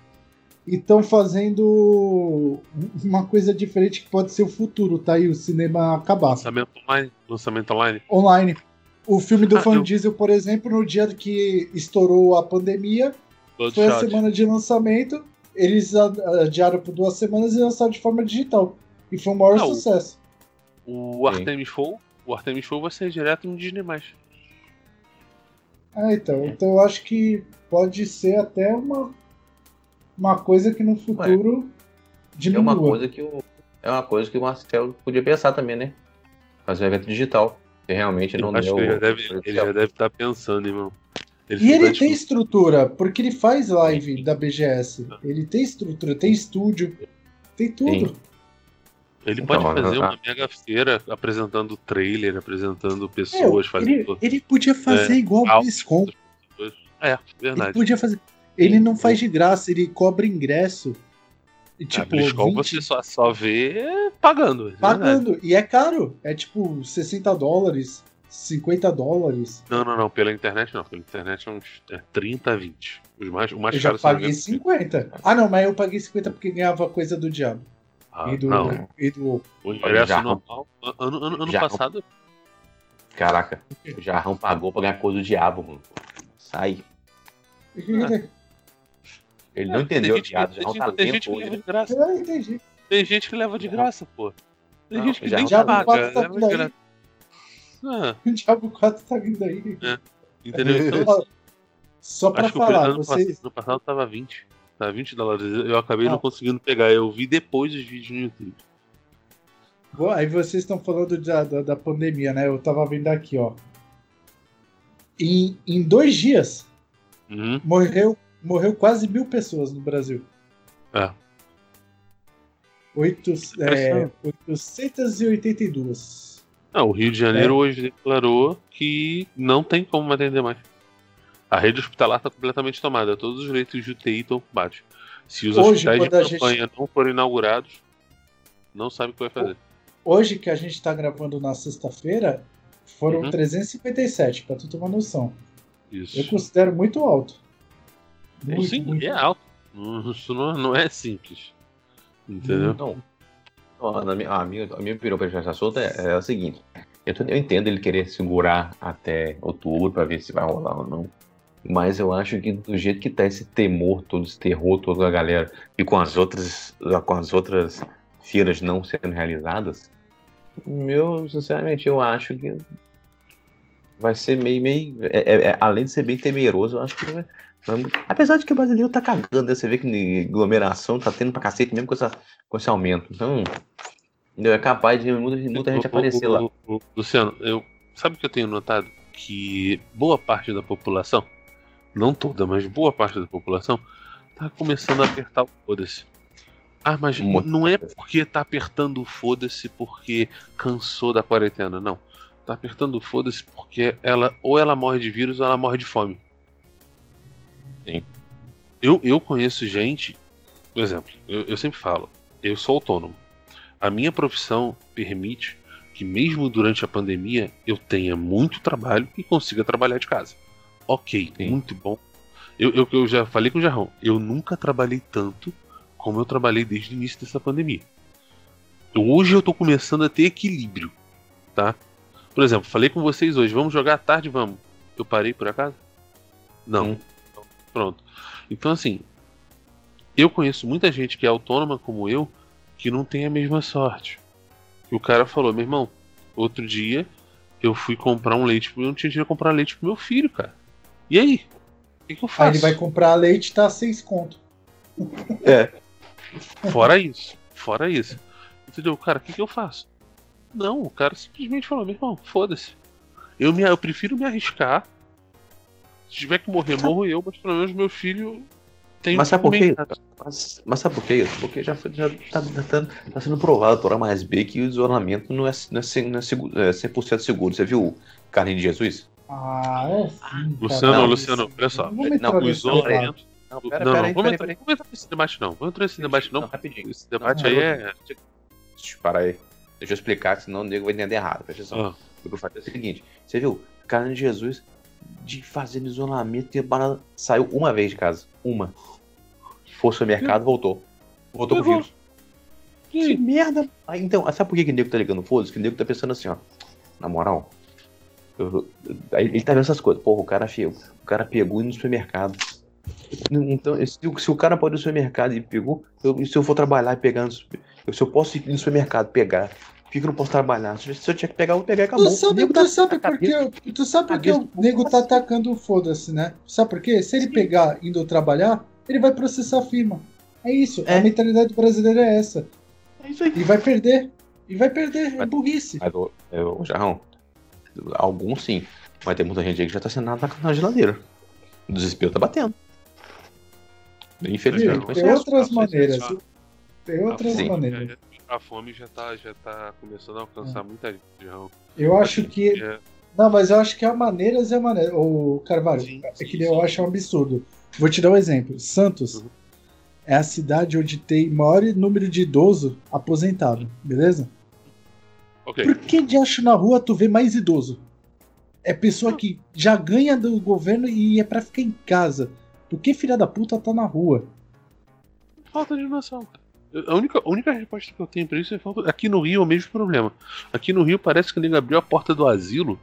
e estão fazendo uma coisa diferente que pode ser o futuro, tá? E o cinema acabar. Lançamento online. Lançamento online. Online. O filme do Ah, Van eu- Diesel, por exemplo, no dia que estourou a pandemia, foi a Bloodshot. semana de lançamento, eles a- adiaram por duas semanas e lançaram de forma digital. E foi o maior Não. sucesso. O Artemis Fowl. O Artemis Fowl vai ser direto no Disney+. Ah, então. Então eu acho que pode ser até uma, uma coisa que no futuro É diminua. uma coisa que o, é uma coisa que o Marcel podia pensar também, né? Fazer um evento digital. Que realmente não Acho deu. que ele já deve ele já deve estar pensando, irmão. Ele E ele tem estrutura, porque ele faz live da BGS. Ele tem estrutura, tem estúdio, tem tudo. Ele Então, pode fazer ah, uma mega feira apresentando trailer, apresentando É, pessoas, ele, fazendo. ele podia fazer igual o. BlizzCon. É, Ele verdade. podia fazer. Ele não faz de graça, ele cobra ingresso. E, a tipo, BlizzCon 20 você só, só vê pagando. é verdade. pagando. E é caro. É tipo 60 dólares, 50 dólares. Não, não, não. Pela internet não. Pela internet é uns é 30 a 20. Os mais, o mais Eu já caro, me paguei engano, 50. Ah, não, mas eu paguei 50 porque ganhava coisa do diabo. Ah, e, do, não. e do. O ingresso Já- normal. Ano, ano, ano Já- passado. Caraca, o Jarrão pagou pra ganhar coisa do diabo, mano. Sai. Ele não É, entendeu tem a gente, piada. Jarrão gente- tá tem gente que hoje. leva de graça. Eu entendi. Tem gente que leva de graça, pô. Tem Não, gente que já- nem já- paga, quatro tá leva vindo de aí. graça. Ah, O Diabo 4 tá vindo aí. entendeu? Então, Só pra acho que o preço falar, vocês. passado, ano passado tava 20. Tava 20 dólares. Eu acabei Ah. não conseguindo pegar. Eu vi depois os vídeos no YouTube. Bom, Aí vocês estão falando da, da, da pandemia, né? Eu tava vendo aqui, ó. Em, em dois dias, Uhum. morreu, morreu quase mil pessoas no Brasil. É. Oito, é, Impressionante. 882. Não, o Rio de Janeiro É. hoje declarou que não tem como atender mais. A rede hospitalar está completamente tomada. Todos os leitos de UTI estão ocupados. Se os Hoje, hospitais de quando a gente- campanha não forem inaugurados, não sabe o que vai fazer. Hoje que a gente tá gravando na sexta-feira, foram Uhum. 357, pra tu ter uma noção. Isso. Eu considero muito alto. Muito, Sim, muito é alto. Não- Isso não, não é simples. Entendeu? Não. Ó, A minha, a minha, a minha opinião para esse assunto é, é a seguinte: eu, eu entendo ele querer segurar até outubro para ver se vai rolar ou não. Mas eu acho que do jeito que tá esse temor, todo esse terror, toda a galera, e com as outras, com as outras feiras não sendo realizadas, meu, sinceramente, eu acho que vai ser meio, meio. é- é- é- além de ser bem temeroso, eu acho que vai. vai- Apesar de que o brasileiro tá cagando, né? Você vê que aglomeração tá tendo pra cacete mesmo com, essa, com esse aumento. Então, é capaz de muita, muita gente o- aparecer o- lá. o- Luciano, eu, sabe o que eu tenho notado? Que boa parte da população, não toda, mas boa parte da população, tá começando a apertar o foda-se. Ah, mas Muito. não é porque tá apertando o foda-se porque cansou da quarentena, não. Tá apertando o foda-se porque ela ou ela morre de vírus ou ela morre de fome. Sim. Eu, eu conheço gente, por exemplo, eu, eu sempre falo, eu sou autônomo. A minha profissão permite que mesmo durante a pandemia eu tenha muito trabalho e consiga trabalhar de casa. Ok, Sim. muito bom. Eu, eu, eu já falei com o Jarrão, eu nunca trabalhei tanto como eu trabalhei desde o início dessa pandemia. Hoje eu tô começando a ter equilíbrio, tá? Por exemplo, falei com vocês hoje, vamos jogar à tarde, vamos. Eu parei por acaso? Não. Hum. Pronto. Então assim, eu conheço muita gente que é autônoma como eu, que não tem a mesma sorte. E o cara falou, meu irmão, outro dia eu fui comprar um leite, eu não tinha dinheiro pra comprar leite pro meu filho, cara. E aí? O que, que eu faço? Aí ele vai comprar leite e tá a 6 conto. É. Fora isso. Fora isso. Entendeu? Cara, o que, que eu faço? Não, o cara simplesmente falou, meu irmão, foda-se. Eu, me, eu prefiro me arriscar. Se tiver que morrer, morro eu, mas pelo menos meu filho Tem Mas sabe por quê? Mas, mas sabe por quê? Porque já, foi- já tá, tá- tá sendo provado por A mais B que o isolamento não é, não é, não é, seguro, é 100% seguro. Você viu o Carlinhos de Jesus? Ah, é sim. Luciano, cara. Luciano, olha só. Vamos Não, o O isolamento. Não, não, pera, não, pera aí, vamos, entrar, aí, vamos entrar nesse debate, não. Vamos entrar nesse debate, não. rapidinho. Esse debate Não, aí é. Para aí. Deixa eu explicar, senão o nego vai entender errado. Presta atenção. Ah, O que eu falei é o seguinte: você viu? Carlinhos de Jesus de fazendo isolamento e a parada saiu uma vez de casa. Uma. Foi ao supermercado, voltou. Voltou com o vírus. Que aí? merda! Ah, então, sabe por que, que o nego tá ligando foda-se? Que o nego tá pensando assim, ó. Na moral. Eu- ele tá vendo essas coisas. Porra, o cara. O cara pegou e no supermercado. Então, se, o- se o cara pode ir no supermercado e pegou, eu- se eu for trabalhar e pegar eu- se eu posso ir no supermercado pegar, por que eu não posso trabalhar? Se, eu tiver que pegar, eu vou pegar e acabou. Tu sabe, tu tá- sabe tá por que, tu sabe por que cabeça o nego tá atacando o foda-se, né? Sabe por quê? Se ele pegar indo trabalhar, ele vai processar a firma. É isso. É. A mentalidade brasileira é essa. É isso aí. E vai perder. E vai perder. É Vai- burrice. Mas, ô, ô, Jarrão, alguns sim. Mas tem muita gente aí que já tá sendo nada na geladeira. O desespero tá batendo. Infelizmente, Viu? mas Tem é. outras Sim, maneiras. Tem outras Sim. maneiras. A fome já tá, já tá começando a alcançar muita gente. João. Eu acho que. É, Não, mas eu acho que há maneiras e há maneiras. O Carvalho, Sim, é sim, que eu sim. acho um absurdo. Vou te dar um exemplo. Santos Uhum. é a cidade onde tem maior número de idoso aposentado, beleza? Ok. Por que de acho na rua tu vê mais idoso? É pessoa que já ganha do governo e é pra ficar em casa. Por que filha da puta tá na rua? Falta de noção. A única, a única resposta que eu tenho pra isso é falta. Aqui no Rio é o mesmo problema. Aqui no Rio parece que ele abriu a porta do asilo,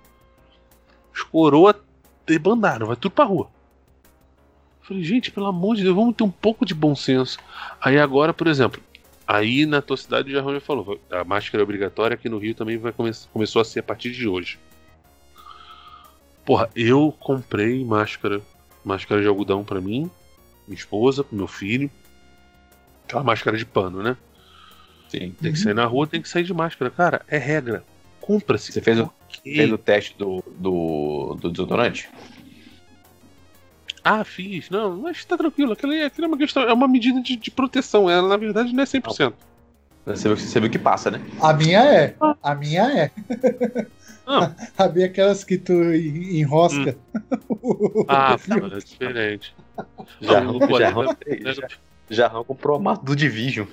os coroa debandaram, vai tudo pra rua. Eu Falei, gente, pelo amor de Deus, vamos ter um pouco de bom senso. Aí agora, por exemplo, aí na tua cidade já já falou, a máscara é obrigatória aqui no Rio também vai come começou a ser a partir de hoje. Porra, eu comprei máscara, máscara de algodão pra mim, minha esposa, pro meu filho. Aquela máscara de pano, né? Sim. Tem que sair na rua, tem que sair de máscara. Cara, é regra. Compra-se. Você fez o-. Fez o teste do, do, do desodorante? Ah, fiz. Não, mas tá tranquilo. Aquilo, é- aquilo é uma questão, é uma medida de, de proteção. Ela, na verdade, não é 100%. Você viu, você viu que passa, né? A minha é. A minha é. Não. A minha é aquelas que tu en- enrosca. Ah, tá, é diferente. Já, Não, já, colega, já, já comprou a massa do Division.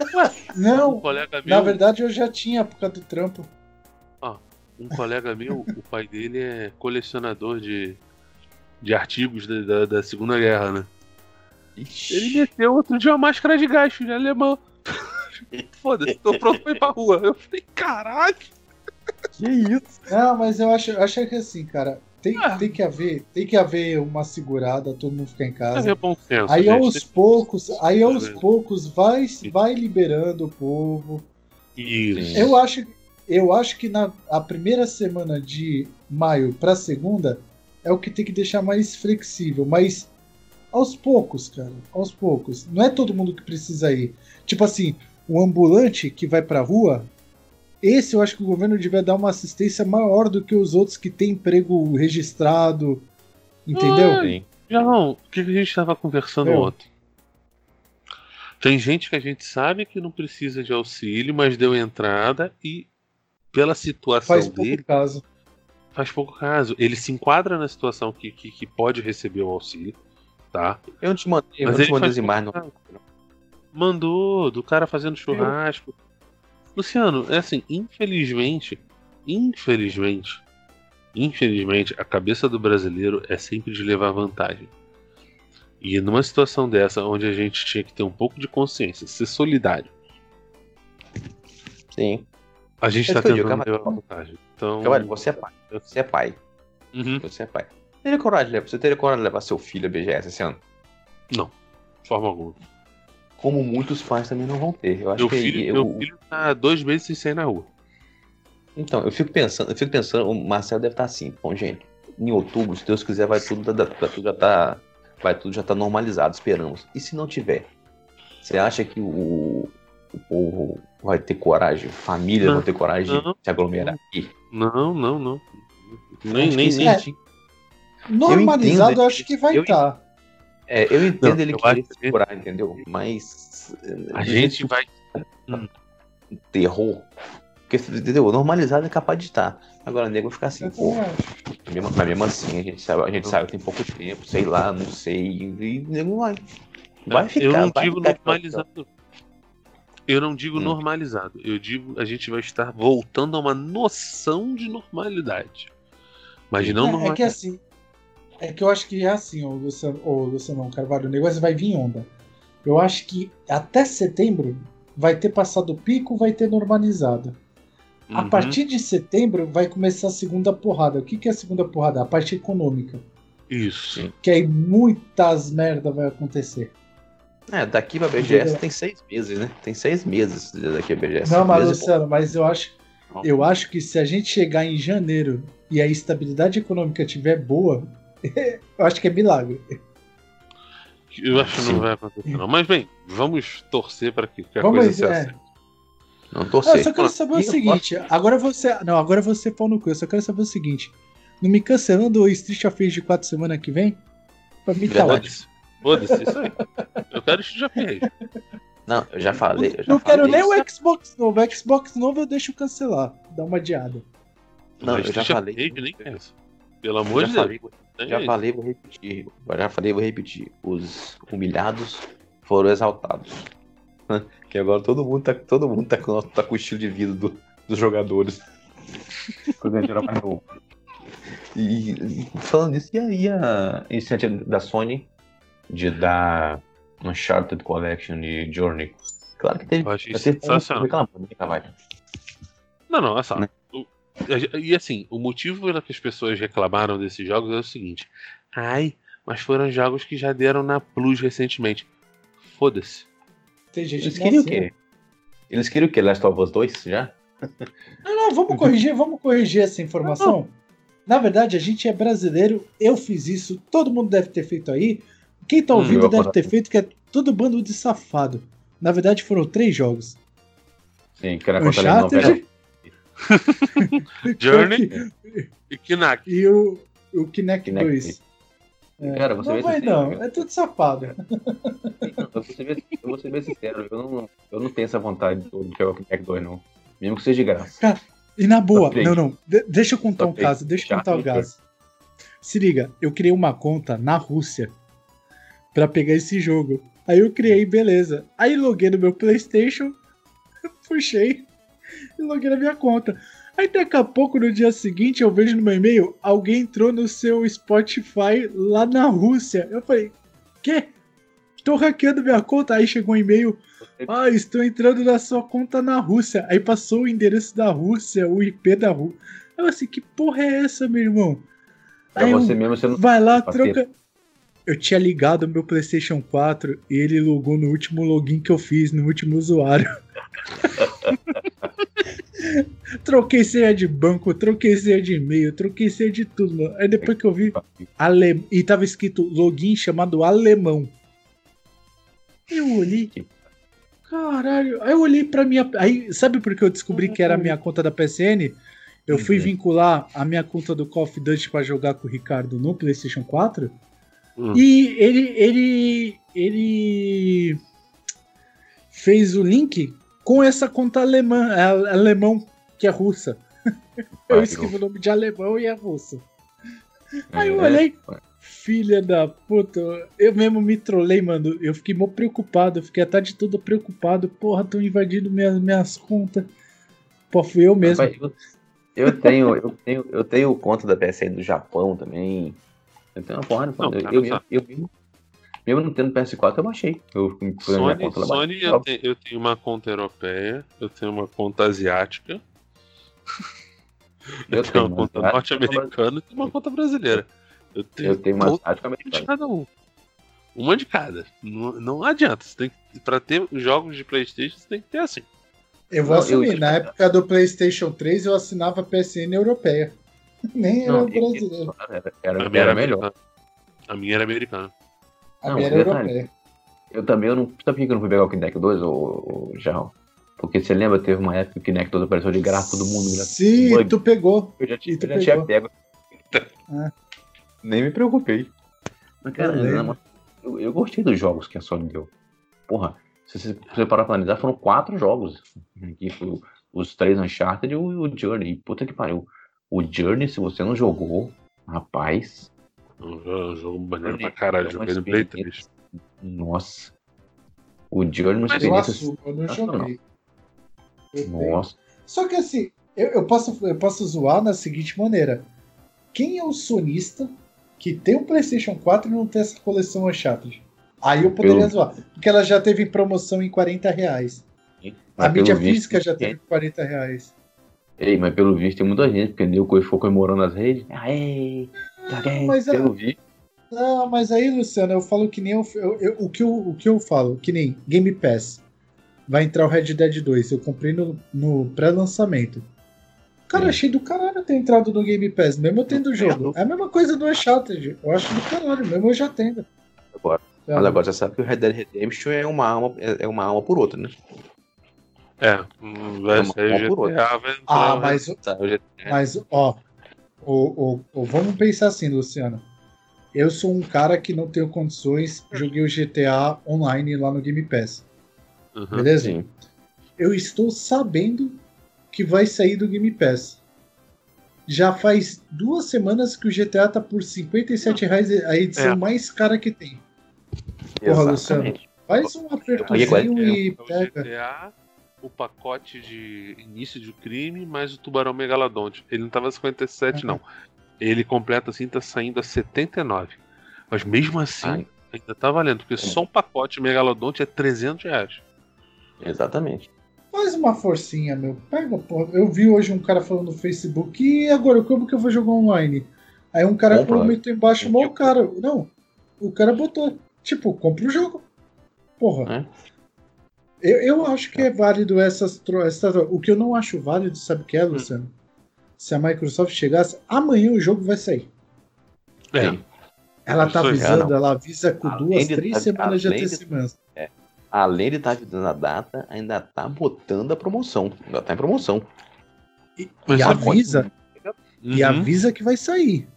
um Não, colega meu, na verdade eu já tinha por causa do trampo. um colega meu, o pai dele é colecionador de, de artigos da, da, da Segunda Guerra, né? Ele meteu outro dia uma máscara de gás, filho, alemão. Foda-se, tô pronto pra ir pra rua. Eu falei, caralho. Que isso? Não, mas eu acho, acho que assim, cara, tem, Ah. tem que haver, tem que haver uma segurada, todo mundo ficar em É casa. bom senso. Aí gente. aos poucos, aí aos poucos vai, vai liberando o povo. Isso. Eu acho, eu acho que na a primeira semana de maio pra segunda é o que tem que deixar mais flexível, mas aos poucos, cara, aos poucos. Não é todo mundo que precisa ir. Tipo assim, o ambulante que vai pra rua, esse eu acho que o governo devia dar uma assistência maior do que os outros que têm emprego registrado, entendeu? Ah, Sim. João, o que a gente tava conversando Eu. ontem? Tem gente que a gente sabe que não precisa de auxílio, mas deu entrada e, pela situação Faz pouco dele, caso. Faz pouco caso. Ele se enquadra na situação que, que, que pode receber o auxílio, tá? Eu não te mandei, eu Mas não te mandei as imagens. Mandou, do cara fazendo churrasco. Luciano, é assim, infelizmente, infelizmente, infelizmente, a cabeça do brasileiro é sempre de levar vantagem. E numa situação dessa, onde a gente tinha que ter um pouco de consciência, ser solidário, Sim. a gente É tá eu digo, tentando levar vantagem. Então, Olha, você é pai. Você é pai. uhum, Você é pai. Teria coragem você teria coragem de levar seu filho a BGS esse ano? de forma alguma. Como muitos pais também não vão ter. Eu acho Meu que filho, eu- meu filho tá dois meses sem sair na rua. Então, eu fico pensando, eu fico pensando, o Marcelo deve estar assim, bom, gente, em outubro, se Deus quiser, vai tudo, vai tudo já tá. Vai tudo já tá normalizado, esperamos. E se não tiver? Você acha que o, o povo vai ter coragem, famílias Não, vão ter coragem não. de se aglomerar aqui? Não, não, não. Nem, nem, é. Normalizado, entendo, eu acho que vai eu estar. É, eu entendo Não, ele eu querer segurar, entendeu? Mas. A do gente vai. que terror. Porque, entendeu? Normalizado é capaz de estar. Agora, o nego ficar assim, Eu pô, mesmo, mas mesmo assim, a gente sabe, a gente sabe que tem pouco tempo, sei lá, não sei. E o nego vai. Vai ficar. eu não vai digo ficar normalizado. Eu não digo Hum. normalizado. Eu digo a gente vai estar voltando a uma noção de normalidade. Mas não É, é que normalidade. assim. É que eu acho que é assim, o Luciano, ô, Luciano Carvalho, o negócio vai vir onda. Eu acho que até setembro vai ter passado o pico, vai ter normalizado. A Uhum. partir de setembro vai começar a segunda porrada. O que, que é a segunda porrada? A parte econômica. Isso. Que aí muitas merda vai acontecer. É, daqui pra BGS tem seis meses, né? Tem seis meses daqui a BGS. Não, mas Luciano, mas eu acho, eu acho que se a gente chegar em janeiro e a estabilidade econômica estiver boa, eu acho que é milagre. Eu acho que não vai acontecer, não. Mas bem, vamos torcer para que, que a Vamos, coisa se é. Não torcer. eu só quero saber o seguinte, agora você, não, agora você pau no cu, eu só quero saber o seguinte, não me cancelando o Street of Rage de quatro semana que vem? Pra mim tá Verdade. ótimo. Foda-se, isso aí. Eu quero isso já fez. Não, eu já falei. Eu já Não quero falei nem isso. o Xbox novo, o Xbox novo eu deixo cancelar, dá uma adiada. Não, Mas eu já falei. nem pensa. Pelo amor já de Deus. falei, Tem já isso. falei, vou repetir. Já falei, vou repetir. Os humilhados foram exaltados. Que agora todo mundo tá, todo mundo tá, com, tá com o estilo de vida do- dos jogadores. Quando a gente era mais novo. E, e falando nisso, e a, e a iniciativa da Sony de dar Uncharted Collection de Journey? Claro que teve. Eu achei sensacional. reclamando, né? Não, não, é só. Né? O- E assim, o motivo pelo que as pessoas reclamaram desses jogos é o seguinte: ai, mas foram jogos que já deram na Plus recentemente. Foda-se. Eles que queriam o não quê? Eles queriam o quê? Last of Us 2 já? Não, não, vamos corrigir, vamos corrigir essa informação. Na verdade, a gente é brasileiro, eu fiz isso, todo mundo deve ter feito aí. Quem tá Hum, ouvindo eu deve ter feito, que é todo bando de safado. Na verdade, foram três jogos. Sim, que era contra a Leão, Uncharted, Journey e Knack. e o, o Kinect, Kinect 2. É, Cara, você não vai se- não, é tudo safado. Eu vou ser bem, eu vou ser bem sincero, eu não, eu não tenho essa vontade de jogar o Kinect 2, não. Mesmo que seja de graça. E na boa, Só não, não, de- deixa eu contar Só um caso, deixa eu contar o Heitor. caso. Se liga, eu criei uma conta na Rússia pra pegar esse jogo. Aí eu criei, beleza. Aí loguei no meu PlayStation, puxei e loguei na minha conta. Aí daqui a pouco, no dia seguinte, eu vejo no meu e-mail, alguém entrou no seu Spotify lá na Rússia. Eu falei, quê? Tô hackeando minha conta. Aí chegou um e-mail, ah, estou entrando na sua conta na Rússia. Aí passou o endereço da Rússia, o IP da Rússia. Eu assim, que porra é essa, meu irmão? Pra Aí eu- você mesmo, você não. Vai lá, troca. Eu tinha ligado meu PlayStation 4 e ele logou no último login que eu fiz, no último usuário. troquei senha de banco, troquei senha de e-mail, troquei senha de tudo, mano. Aí depois que eu vi, ale... e tava escrito login chamado alemão. Eu olhei. Caralho. Aí eu olhei pra minha. Aí, sabe por que eu descobri que era a minha conta da PSN? Eu fui Uhum. vincular a minha conta do Call of Duty pra jogar com o Ricardo no PlayStation 4. Hum. E ele, ele, ele fez o link com essa conta alemã, alemão que é russa. Eu escrevi o nome de alemão e é russo. Aí eu É, olhei, filha da puta, eu mesmo me trolei, mano. Eu fiquei mó preocupado, eu fiquei a tarde toda preocupado. Porra, estão invadindo minhas, minhas contas. Pô, fui eu mesmo. Rapaz, eu, eu tenho, eu tenho, eu tenho conta da PSN do Japão também. Eu tenho uma porra, de conta. Não, eu, eu, eu, mesmo, mesmo não tendo PS4, eu baixei. Eu Sony, Sony eu, te- eu tenho uma conta europeia, eu tenho uma conta asiática, eu, Eu tenho tenho uma conta asiática, norte-americana e tenho uma conta brasileira. Eu tenho, Eu tenho uma conta tática de americana. cada um. Uma de cada. Não, não adianta. Você tem que, pra ter jogos de Playstation, você tem que ter assim. Eu vou Não, eu- assumir, na época do PlayStation 3 eu assinava a PSN europeia. Nem era Não, brasileiro. Era, era, A minha era melhor. A minha era americana. A Não, minha era detalhe. europeia. Eu também, eu não. Sabe por que eu não fui pegar o Kinect 2, ô, ô, Jarrão? Porque você lembra, teve uma época que o Kinect 2 apareceu de graça, todo mundo. Sim, tu pegou. Eu já, tinha- tu eu já tinha pego. Ah. Nem me preocupei. Mas, cara, Eu eu, eu gostei dos jogos que a Sony deu. Porra, se você, se você parar pra analisar, foram quatro jogos. Aqui foi os três Uncharted e o, o Journey. Puta que pariu. O Journey, se você não jogou, rapaz. Um jogo maneiro pra caralho, É joguei no Play 3. experiência- Nossa. O Journey é Mas Eu experiência. assumo, eu não joguei. Eu. Nossa. Só que assim, eu, eu posso, eu posso zoar na seguinte maneira. Quem é o sonista que tem um PlayStation 4 e não tem essa coleção Uncharted? Aí eu poderia Eu- zoar. Porque ela já teve promoção em 40 reais. A Mas mídia pelo visto, física já tem- teve 40 reais. Ei, mas pelo visto tem muita gente, porque o ficou comemorando as redes. Aê! Joguei! Mas é- Pelo visto. Não, mas aí, Luciano, eu falo que nem eu, eu- eu- o, que eu, o que eu falo, que nem Game Pass. Vai entrar o Red Dead 2. Eu comprei no, no pré-lançamento. Cara, Sim. achei do caralho ter entrado no Game Pass, mesmo eu tendo o jogo. É a mesma coisa do Uncharted. Eu acho do caralho, mesmo eu já tendo. Agora. Mas agora você sabe que o Red Dead Redemption é uma alma, é é uma alma por outra, né? É, vai uma por GTA, vai. Ah, mas, o GTA mas ó, o, o, o- vamos pensar assim, Luciano. Eu sou um cara que não tenho condições, joguei o GTA online lá no Game Pass. Uhum. Beleza? Sim. eu estou sabendo que vai sair do Game Pass. Já faz duas semanas que o GTA tá por 57 reais a edição É. mais cara que tem. Porra, Luciano. Exatamente. Faz um Aí, apertozinho É, e é o pega. GTA, o pacote de início de crime, mais o tubarão megalodonte. Ele não tava 57, não. Ele completa assim, tá saindo a 79. Mas mesmo assim, Ai. ainda tá valendo, porque só um pacote megalodonte é 300 reais. Exatamente. Faz uma forcinha, meu. Pega, porra. Eu vi hoje um cara falando no Facebook, e agora, como que eu vou jogar online? Aí um cara comentou embaixo, mal cara. Não, o cara botou, tipo, compra o jogo. Porra. É. Eu, eu acho que é válido essas, tro- essa O que eu não acho válido, sabe o que é, Luciano? Se a Microsoft chegasse, amanhã o jogo vai sair. É, Sim. Ela tá avisando, não. ela avisa com Além duas, de- três semanas de antecedência. Além de estar avisando a data, ainda tá botando a promoção. Ainda tá em promoção. E, e avisa, e Uhum. avisa que vai sair.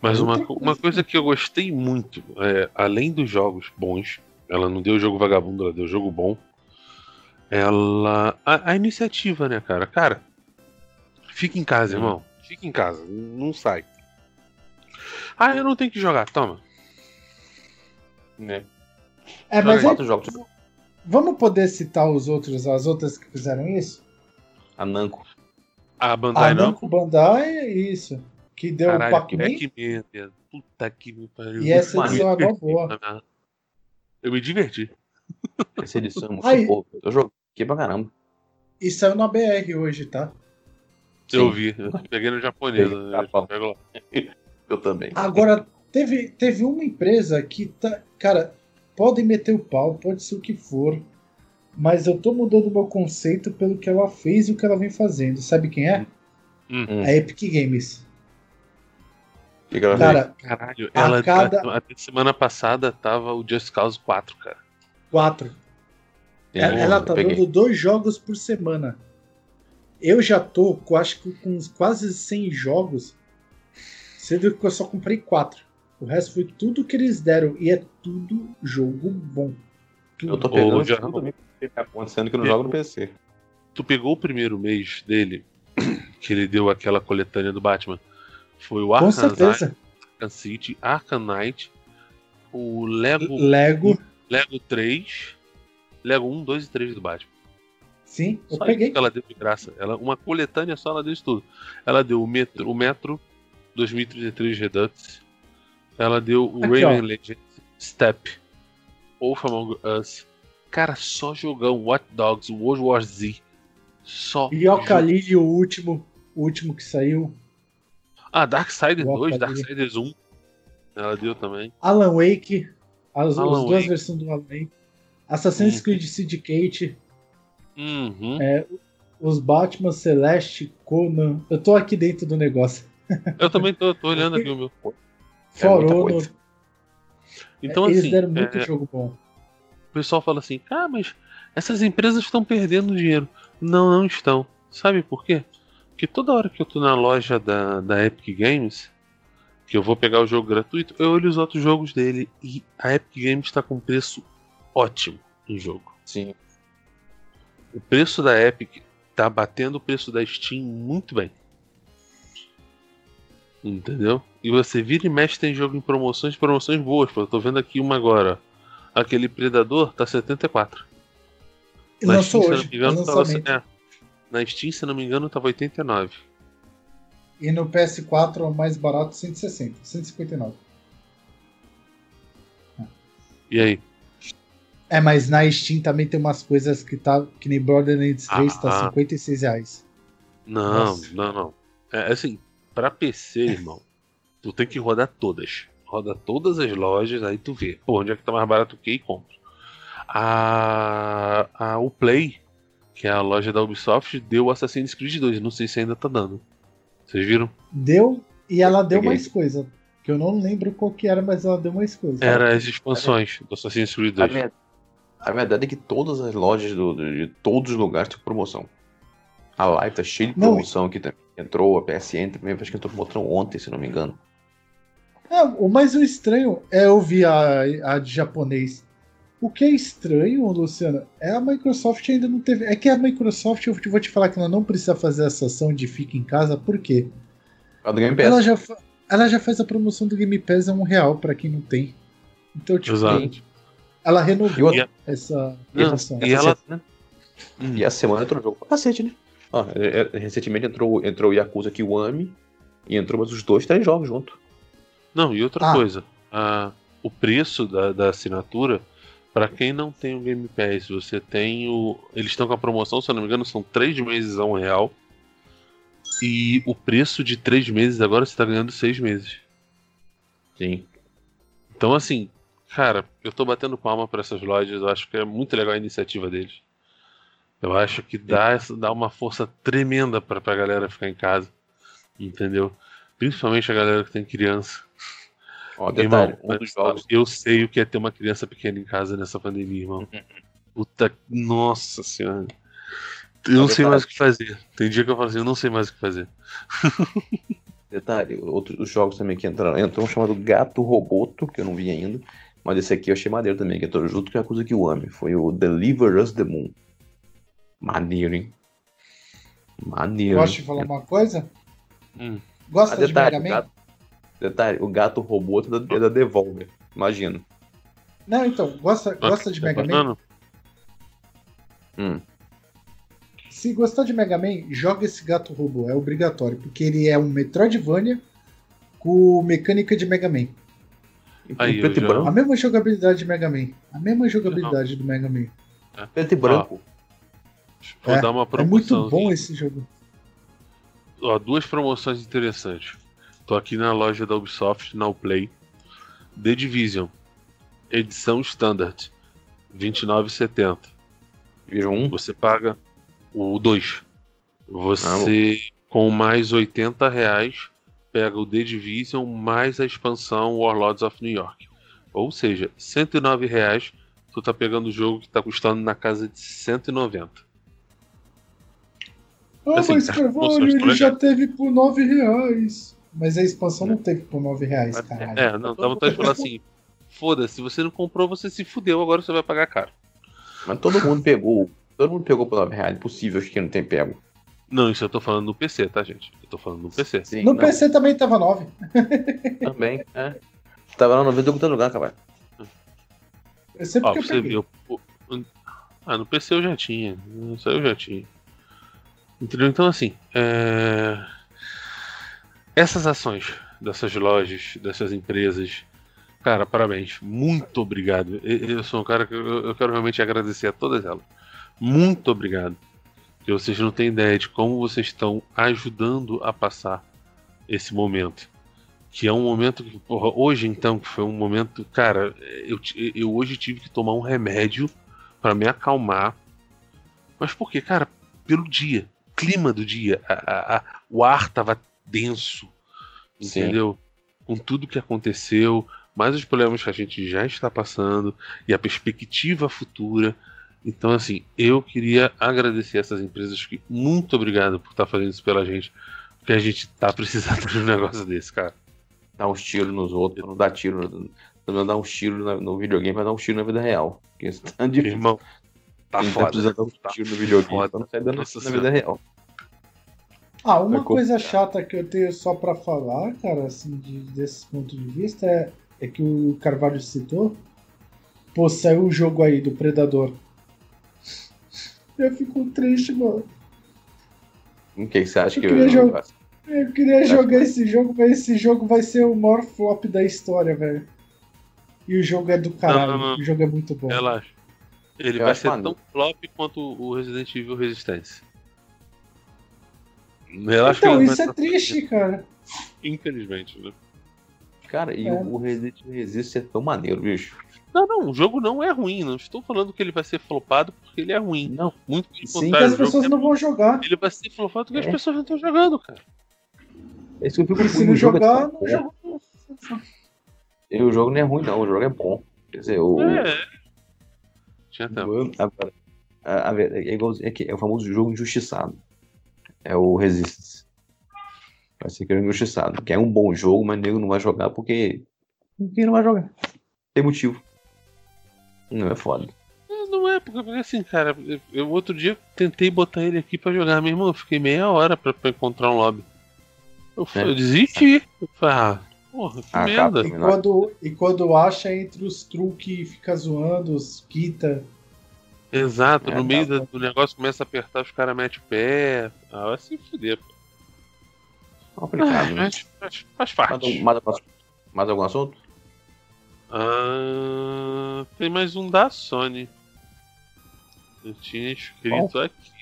Mas uma, Outra coisa. uma coisa que eu gostei muito, é, além dos jogos bons, ela não deu jogo vagabundo, ela deu jogo bom. Ela. A, a iniciativa, né, cara? Cara, fica em casa, Sim. irmão. Fica em casa, não sai. Ah, eu não tenho que jogar, toma. Né? É, mas é, Quatro jogos. vamos poder citar os outros, as outras que fizeram isso? A Namco. A Bandai A. Namco Bandai, isso. Que deu o Caralho, Pac-Man. Pac-Man. Puta que me pariu. E essa edição é boa. Eu me diverti. Essa edição é muito Aí. boa. Eu joguei pra caramba. E saiu na BR hoje, tá? Eu Sim. vi. Eu peguei no japonês. Lá. Eu também. Agora, teve, teve uma empresa que tá. Cara, podem meter o pau, pode ser o que for. Mas eu tô mudando meu conceito pelo que ela fez e o que ela vem fazendo. Sabe quem é? Hum. Hum. A Epic Games. Ela? Cara, Caralho, A ela cada- a- até semana passada tava o Just Cause 4, cara. quatro. Ela, Tem- ela tá peguei. dando dois jogos por semana. Eu já tô com, acho que com quase 100 jogos, sendo que eu só comprei quatro. O resto foi tudo que eles deram e é tudo jogo bom. Eu tô Ô, pegando já- tudo também que tá acontecendo que eu não jogo no PC. Tu pegou o primeiro mês dele, que ele deu aquela coletânea do Batman. Foi o Arkham. Arkham City, Arkham Knight, o Lego, Lego, Lego 3, Lego 1, 2 e 3 do Batman. sim, eu Só peguei. que ela deu de graça. Ela, uma coletânea só, ela deu isso tudo. Ela deu o Metro, o Metro 2033 Redux. Ela deu o Aqui, Rayman ó. Legends, Step, Wolf Among Us. Cara, só jogão. Watch Dogs, World War Z. Só. Yooka-Laylee, o último, o último que saiu. Ah, Darksiders Yooka 2, Laylee. Darksiders 1. Ela deu também. Alan Wake, as, Alan as duas Wake. versões do Alan Wake. Assassin's Uhum. Creed Syndicate, Uhum. os Batman Celeste, Conan. Eu tô aqui dentro do negócio. Eu também tô, tô olhando aqui o meu. É For Honor. Então, Eles assim, deram muito é, jogo bom. o pessoal fala assim: ah, mas essas empresas estão perdendo dinheiro. Não, não estão. Sabe por quê? Porque toda hora que eu tô na loja da, da Epic Games, que eu vou pegar o jogo gratuito, eu olho os outros jogos dele e a Epic Games está com preço ótimo em jogo. Sim. O preço da Epic tá batendo o preço da Steam muito bem. Entendeu? E você vira e mexe tem jogo em promoções, promoções boas. Pô. Eu tô vendo aqui uma agora. Aquele Predador tá 74. E lançou hoje. engano, lançamento. é, na Steam, se não me engano, tava 89. E no PS4 é o mais barato 160, 159. E aí? É, mas na Steam também tem umas coisas que tá. Que nem Borderlands 3 Ah. tá 56 reais. Não, Nossa. não, não. É assim, pra PC, irmão, tu tem que rodar todas. Roda todas as lojas, aí tu vê. Pô, onde é que tá mais barato o que e compra. A, a, o Play, que a loja da Ubisoft, deu Assassin's Creed 2. Não sei se ainda tá dando. Vocês viram? Deu e ela deu Peguei. mais coisa. Que eu não lembro qual que era, mas ela deu mais coisa. Era as expansões do Assassin's Creed A, 2. ver- a verdade é que todas as lojas do- de todos os lugares têm promoção. A Live tá cheia de Não. promoção aqui também. Entrou, a PSN também, acho que entrou promoção ontem, se não me engano. É, o mais o estranho é ouvir a, a de japonês. O que é estranho, Luciano, é a Microsoft ainda não teve. É que a Microsoft, eu vou te falar que ela não precisa fazer essa ação de fica em casa, por quê? A do Game Pass. Ela já, fa- ela já faz a promoção do Game Pass a um real pra quem não tem. Então, tipo, Exato. ela renovou E a- essa promoção. e ela- Semana- Hum. E a semana entrou jogo pra cacete, né? É- é- recentemente entrou, entrou o Yakuza Kiwami e entrou mais os dois, três jogos junto. Não, e outra Ah. coisa, a- o preço da, da assinatura, pra quem não tem o Game Pass, você tem o. Eles estão com a promoção, se eu não me engano, são três meses a um real. E o preço de três meses agora você tá ganhando seis meses. Sim. Então, assim, cara, eu tô batendo palma pra essas lojas, eu acho que é muito legal a iniciativa deles. Eu acho que dá, dá uma força tremenda pra, pra galera ficar em casa. Entendeu? Principalmente a galera que tem criança. Ó, detalhe, Irmão, um dos jogos. eu sei o que é ter uma criança pequena em casa nessa pandemia, irmão. Puta, nossa senhora. Eu não sei mais o que fazer. Tem dia que eu falo assim, eu não sei mais o que fazer. Detalhe, outros jogos também que entraram. Entrou um chamado Gato Roboto, que eu não vi ainda. Mas esse aqui eu achei maneiro também, que entrou junto com a Yakuza Kiwami. Foi o Deliver Us the Moon. Maneiro, hein? Maneiro. Gosto de falar uma coisa? Hum. Gosta Ah, de detalhe, Mega Man? gato, detalhe, o gato roboto é da, é da Devolver. Imagina. Não, então, gosta, gosta de Tá Mega Man? Hum. Se gostar de Mega Man, joga esse gato robô, é obrigatório, porque ele é um Metroidvania com mecânica de Mega Man. Em Aí, preto eu e já- branco. A mesma jogabilidade de Mega Man. A mesma jogabilidade do Mega Man. Preto e branco. Vou É, dar uma É muito bom esse jogo. Ó, duas promoções interessantes. Tô aqui na loja da Ubisoft, na Play. The Division, edição standard, R$ 29,70. Viram um? Você paga o 2. Você, com mais 80 reais, pega o The Division mais a expansão Warlords of New York. Ou seja, 109 reais, tu tá pegando o jogo que tá custando na casa de 190. Ah, Assim, mas as Carvalho, ele tão já teve por 9 reais. Mas a expansão não teve por 9 reais, caralho. É, não, dá vontade de falar assim: foda-se, se você não comprou, você se fudeu, agora você vai pagar caro. Mas todo mundo pegou. Todo mundo pegou por 9 reais. Impossível que não tem pego. Não, isso eu tô falando no PC, tá, gente? Eu tô falando no PC. Sim, No não, PC também tava 9. Também, é. Tava lá no vídeo do lugar, cara. Eu sei Ó, eu você peguei. o- Ah, no PC eu já tinha. Isso aí eu já tinha. Entendeu? Então, assim. é, Essas ações dessas lojas, dessas empresas. Cara, parabéns. Muito obrigado. Eu sou um cara que eu quero realmente agradecer a todas elas. Muito obrigado. Vocês não têm ideia de como vocês estão ajudando a passar esse momento. Que é um momento que, porra, hoje então, que foi um momento, cara, eu, eu hoje tive que tomar um remédio pra me acalmar. Mas por quê? Cara, pelo dia, clima do dia, a- a- a- o ar tava denso, Sim. entendeu? Com tudo que aconteceu, mais os problemas que a gente já está passando e a perspectiva futura. Então, assim, eu queria agradecer essas empresas que muito obrigado por estar fazendo isso pela gente, porque a gente tá precisando de um negócio desse, cara. dar uns tiros nos outros, não dar tiro. Não dar uns tiros no, videogame, mas dar uns tiros na vida real. Porque isso tá difícil. Irmão, tá Quem foda. precisando dar uns Tá tiros no videogame, foda. então não sai dando na vida real. Ah, uma É coisa complicado. chata que eu tenho só pra falar, cara, assim, de, desse ponto de vista, é, é que o Carvalho citou. Pô, saiu o jogo aí do Predador. Eu fico triste, mano. O que você acha Eu que queria eu, jogar. Eu queria jogar que- esse jogo, mas esse jogo vai ser o maior flop da história, velho. E o jogo é do caralho. Não, não, não. O jogo é muito bom. Relaxa. Ele Eu vai ser maneiro. tão flop quanto o Resident Evil Resistance. Relaxa que então, isso é ser- triste, cara. Infelizmente, né? Cara, e É. o Resident Evil Resist é tão maneiro, bicho. Não, não, o jogo não é ruim. Não estou falando que ele vai ser flopado porque ele é ruim. Não, Muito pelo Sim, contrário. as jogo pessoas é não bom. vão jogar. Ele vai ser flopado porque as É. pessoas não estão jogando, cara. é isso que eu fico se não jogo é jogar, não joga. E o jogo não é ruim, não. O jogo é bom. Quer dizer, o. É. Tinha tempo. agora, a, a, ver- é, igual, é, que é o famoso jogo injustiçado. É o Resistance. Vai ser que é injustiçado. Que é um bom jogo, mas o nego não vai jogar porque. Ninguém não vai jogar. Tem motivo. Não é foda. É, Não é, porque, porque assim, cara, eu, eu outro dia tentei botar ele aqui pra jogar, meu irmão, eu fiquei meia hora pra, pra encontrar um lobby. Eu, É. eu desisti. Eu falei, ah, porra, que Ah, merda. E quando, e quando acha entre os truques e fica zoando, os quita. Exato, É, no meio tá. do, negócio começa a apertar, os caras metem o pé. Ah, vai se fuder. pô. Complicado, né? Mas faz, faz Mais, parte. mais, algum assunto? mais algum assunto? Ah, tem mais um da Sony. Eu tinha escrito aqui.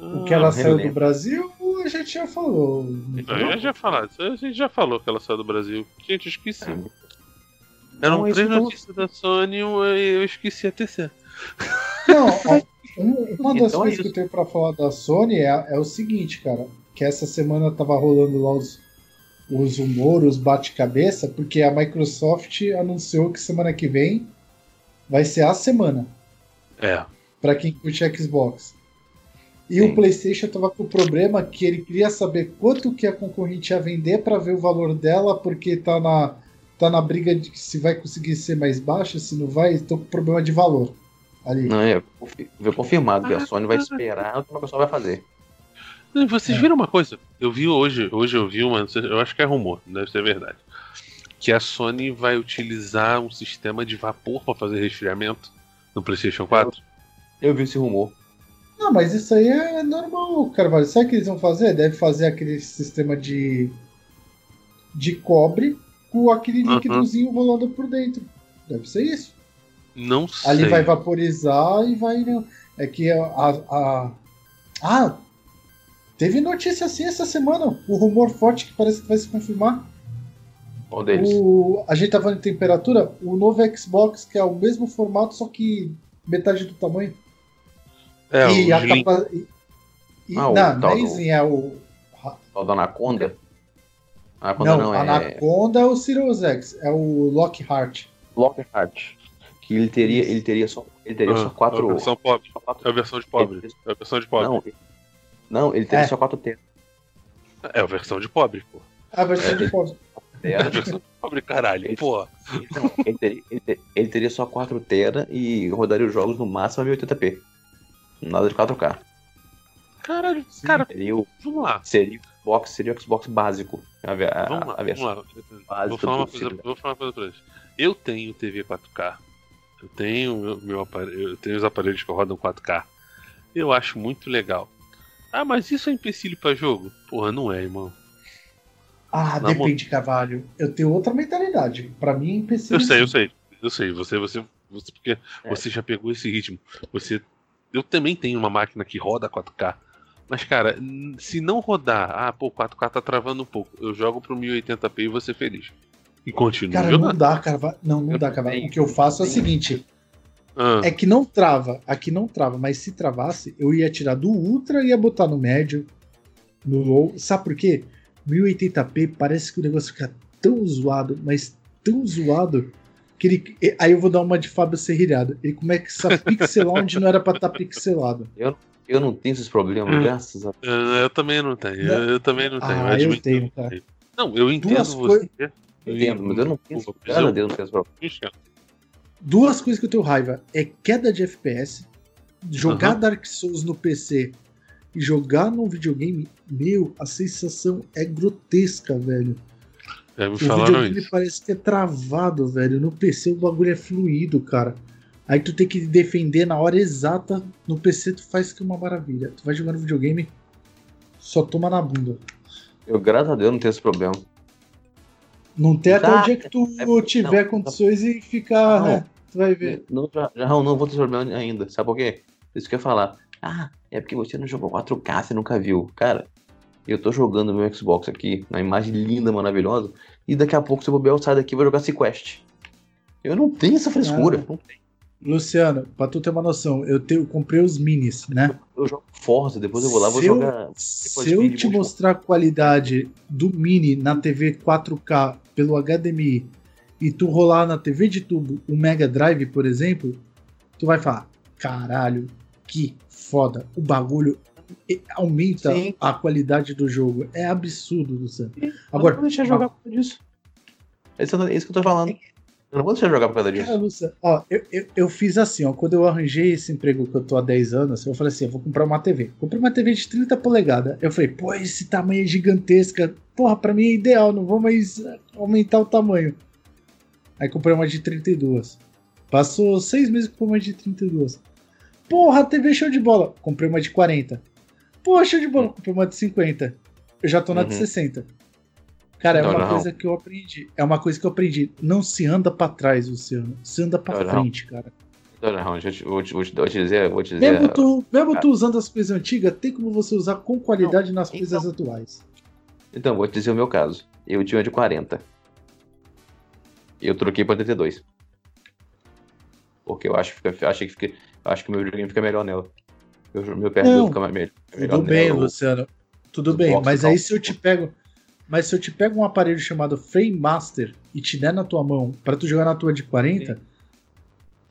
O que ela Ah, saiu do. Brasil, a gente já falou. não Ah, já falado, a gente já falou que ela saiu do Brasil. Gente, eu esqueci. É. Eram isso três notícias da Sony e eu esqueci a terceira. Não, um- uma das Então é coisas isso. que eu tenho pra falar da Sony é, é o seguinte, cara. Que essa semana tava rolando lá os, os rumores, os bate-cabeça, porque a Microsoft anunciou que semana que vem vai ser a semana É. pra quem curte Xbox. E Sim. o PlayStation tava com o problema que ele queria saber quanto que a concorrente ia vender pra ver o valor dela, porque tá na, tá na briga de que se vai conseguir ser mais baixa, se não vai, estão com problema de valor ali. Não, é, foi confirmado que a Sony vai esperar o que a Microsoft vai fazer. Vocês É. viram uma coisa? Eu vi hoje, hoje eu vi uma, eu acho que é rumor, não deve ser verdade. Que a Sony vai utilizar um sistema de vapor para fazer resfriamento no PlayStation 4. Eu vi esse rumor. Não, mas isso aí é normal, Carvalho. Sabe o que eles vão fazer? Deve fazer aquele sistema de de cobre com aquele Uhum. líquidozinho rolando por dentro. Deve ser isso. Não sei. Ali vai vaporizar e vai. né? É que a, a- Ah! Teve notícia assim essa semana. O rumor forte que parece que vai se confirmar. Qual deles? O, a gente tá falando de temperatura. O novo Xbox, que é o mesmo formato, só que metade do tamanho. É, e o a capa... e, Ah, o não, tal não é do- é o. O da Anaconda? Anaconda Não, não, é Anaconda é o Sirius X, é o Lockhart. Lockhart. Que ele teria, ele teria só, ele teria Ah, só quatro. É a versão pobre. É a versão de pobre. É a versão de pobre. Não, não, ele teria É. só quatro teras. É a versão de pobre, pô. A versão de pobre. É a versão de pobre, caralho. Pô. Não, ele, teria, ele, te- ele teria só 4 tera e rodaria os jogos no máximo a 1080p. Nada de 4K. Caralho, cara, Seria o, vamos lá. seria o Xbox, seria o Xbox básico. A, a, Vamos lá, a vamos lá. Vou falar, coisa, vou falar uma coisa pra vocês. Eu tenho TV 4K. Eu tenho meu, meu aparelho, eu tenho os aparelhos que rodam 4K. Eu acho muito legal. Ah, mas isso é empecilho pra jogo? Porra, não é, irmão. Ah, Na depende, Carvalho. Eu tenho outra mentalidade. Pra mim é empecilho. Eu sei, eu sei. Eu sei, você, você, você porque É. você já pegou esse ritmo. Você, eu também tenho uma máquina que roda 4K. Mas, cara, se não rodar, ah, pô, 4K tá travando um pouco. Eu jogo pro 1080p e vou ser feliz. E continuo Cara, jogando. não dá, Carvalho. Não, não Eu dá, Carvalho. tenho. O que eu faço é o Tenho. seguinte: Ah, é que não trava. Aqui não trava, mas se travasse, eu ia tirar do Ultra e ia botar no médio, no low. Sabe por quê? 1080p parece que o negócio fica tão zoado, mas tão zoado. Que ele, aí eu vou dar uma de Fábio Serrilhado. Ele começa a pixelar onde não era pra estar pixelado. Eu não tenho esses problemas, Hum. graças a eu, eu também não tenho. Eu, eu também não tenho. Ah, eu tenho, não cara. Não, eu entendo Duas você. Eu entendo, mas eu não penso. Graças eu- a Deus não penso problema. Duas coisas que eu tenho raiva é queda de FPS, jogar. Dark Souls no PC e jogar no videogame, meu, a sensação é grotesca, velho. Já me O videogame isso. parece que é travado, velho. No PC o bagulho é fluido, cara. Aí tu tem que defender na hora exata. No PC tu faz que é uma maravilha. Tu vai jogar no videogame, só toma na bunda. Eu, graças a Deus, não tenho esse problema. Não tem até o dia que tu é tiver não, condições e ficar, Não. né? Tu vai ver. Não, já, já não vou ter esse problema ainda. Sabe por quê? Isso que eu ia falar. Ah, é porque você não jogou 4K, você nunca viu. Cara, eu tô jogando meu Xbox aqui, na imagem linda, maravilhosa, e daqui a pouco, se eu bobear, eu saio daqui e vou jogar Sequest. Eu não tenho essa frescura. Ah. Não tenho. Luciano, pra tu ter uma noção, eu, te, eu comprei os minis, né? Eu jogo Forza, depois eu vou lá vou Se eu- jogar. Se eu te mostrar a qualidade do mini na TV 4K pelo HDMI e tu rolar na TV de tubo o Mega Drive, por exemplo, tu vai falar: caralho, que foda. O bagulho e- aumenta Sim. a qualidade do jogo. É absurdo, Luciano. Eu Agora, não vou deixar jogar por. Esse é isso que eu tô falando. Eu não vou deixar jogar por causa disso. Cara, ó, eu, eu, eu fiz assim, ó, quando eu arranjei esse emprego que eu tô há 10 anos, eu falei assim, eu vou comprar uma TV. Comprei uma TV de 30 polegadas. Eu falei, pô, esse tamanho é gigantesca. Porra, pra mim é ideal, não vou mais aumentar o tamanho. Aí comprei uma de 32. Passou seis meses comprei uma de 32. Porra, TV show de bola. Comprei uma de 40. Porra, show de bola. Comprei uma de 50. Eu já tô na de Uhum. 60. Cara, é Não, uma não. coisa que eu aprendi. É uma coisa que eu aprendi. Não se anda pra trás, Luciano. Se anda pra Não, não. frente, cara. Raul, deixa eu te- vou te, te- dizer, vou te dizer. Mesmo, tu, mesmo tu usando as coisas antigas, tem como você usar com qualidade nas então- coisas atuais. Então, vou te dizer o meu caso. Eu tinha de 40. Eu troquei pra 32. Porque eu acho achei que fica, acho que o meu videogame fica melhor nela. Meu, meu Não. fica mais melhor. Tudo bem, Luciano. Tudo bem, mas aí se eu te pego. Mas se eu te pego um aparelho chamado Frame Master e te der na tua mão pra tu jogar na tua de 40,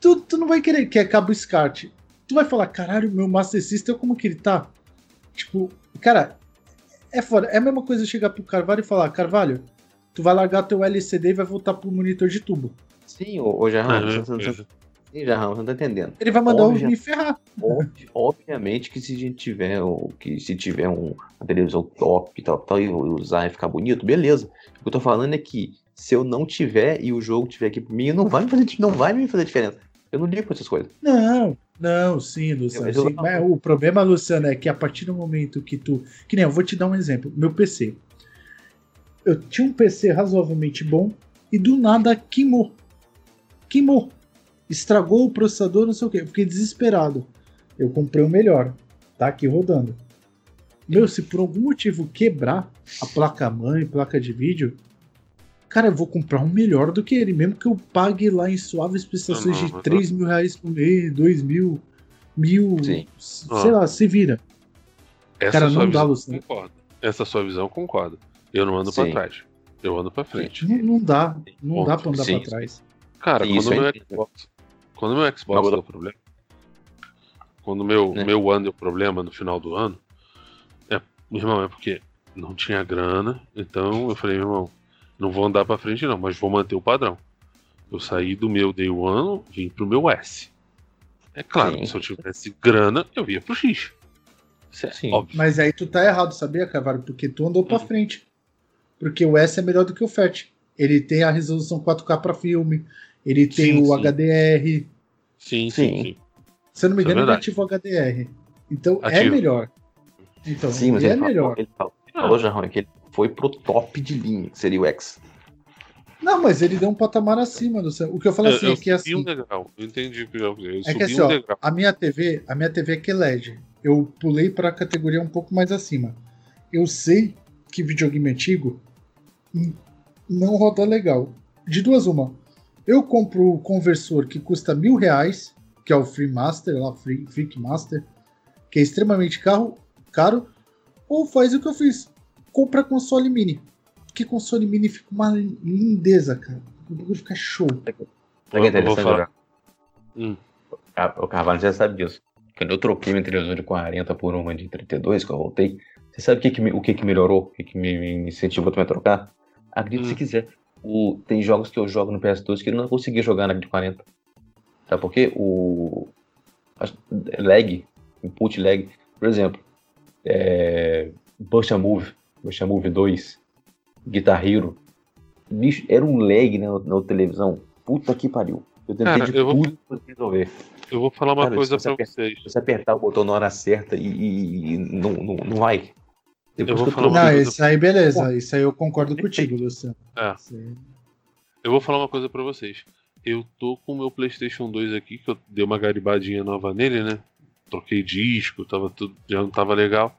tu, tu não vai querer que é cabo SCART. Tu vai falar, caralho, meu Master System, como que ele tá? Tipo, cara, é foda. É a mesma coisa eu chegar pro Carvalho e falar, Carvalho, tu vai largar teu LCD e vai voltar pro monitor de tubo. Sim, ô, ô Jarrão, Ah, você, você, você não tá entendendo. Ele vai mandar eu Óbvio. me ferrar. Ob- Obviamente que se a gente tiver, que se tiver um, uma televisão top e tal, tal, e usar e ficar bonito, beleza. O que eu tô falando é que se eu não tiver e o jogo tiver aqui por mim, não vai me fazer, não vai me fazer diferença. Eu não ligo com essas coisas. Não, não, sim, Luciano. Eu- sim. Mas o problema, Luciano, é que a partir do momento que tu. Que nem eu vou te dar um exemplo. Meu PC. Eu tinha um PC razoavelmente bom e do nada queimou. Queimou. Estragou o processador, não sei o que. Eu fiquei desesperado. Eu comprei o melhor. Tá aqui rodando. Meu, se por algum motivo quebrar a placa-mãe, placa de vídeo, cara, eu vou comprar um melhor do que ele, mesmo que eu pague lá em suaves prestações de mas 3 mil reais por mês, 2 mil, mil, Sim. sei lá, se vira. Essa Cara, sua não dá, visão Luciano. concordo. Essa sua visão concordo. Eu não ando pra Sim. trás. Eu ando pra frente. Não, não dá, não Ponto. dá pra andar Sim. pra trás. Cara, Sim, isso quando o eu meu entendo. Xbox. Quando o meu Xbox deu problema. Quando o meu, Né? meu ano deu problema no final do ano. É, meu irmão, é porque não tinha grana. Então eu falei, meu irmão, não vou andar pra frente não, mas vou manter o padrão. Eu saí do meu Day One, vim pro meu S. É claro Sim. que se eu tivesse grana, eu ia pro X. Isso é Sim. óbvio. Mas aí tu tá errado, sabia, Carvalho? Porque tu andou pra Hum. frente. Porque o S é melhor do que o FAT. Ele tem a resolução 4K pra filme, ele tem Sim, o sim. HDR. Sim, sim, Sim. Se eu não me é engano, ele verdade. ativa o HDR. Então é Ativo. melhor. Então, Sim, mas ele ele, é falou, melhor. ele falou, ele falou, Jarrão, é que ele foi pro top de linha, que seria o X. Não, mas ele deu um patamar acima do seu. O que eu falo Eu, assim eu é que subi um assim, degrau. Eu entendi que eu eu é que assim, um ó, a minha TV, a minha TV é QLED. Eu pulei pra categoria um pouco mais acima. Eu sei que videogame antigo não roda legal. De duas uma. Eu compro o conversor que custa mil reais, que é o Free Master, lá, Free, Freak Master, que é extremamente caro, caro, ou faz o que eu fiz. Compra console mini. Que console mini fica uma lindeza, cara. O bagulho fica show. Olha que vou interessante. Jarrão. Hum. Ah, O Carvalho já sabe disso. Quando eu troquei minha televisão de 40 por uma de 32, que eu voltei, você sabe o que, que o que, que melhorou? O que, que me me incentivou também a trocar? Acredite Hum. se quiser. O, tem jogos que eu jogo no PS2 que eu não conseguia jogar na 40. Sabe por quê? O. Lag, input lag. Por exemplo, é, Bush Move, Bush Move 2, Guitar Hero. Bicho, era um lag na, na televisão. Puta que pariu. Eu tentei Cara, de eu vou- tudo pra resolver. Eu vou falar uma Cara, coisa pra vocês. Se você apertar o botão na hora certa e, e- e não, não, não vai. Depois Eu vou falar Não, isso aí beleza. Isso aí eu concordo contigo, Luciano. É. Isso aí- Eu vou falar uma coisa pra vocês. Eu tô com o meu PlayStation 2 aqui, que eu dei uma garibadinha nova nele, né? Troquei disco, tava tudo, já não tava legal.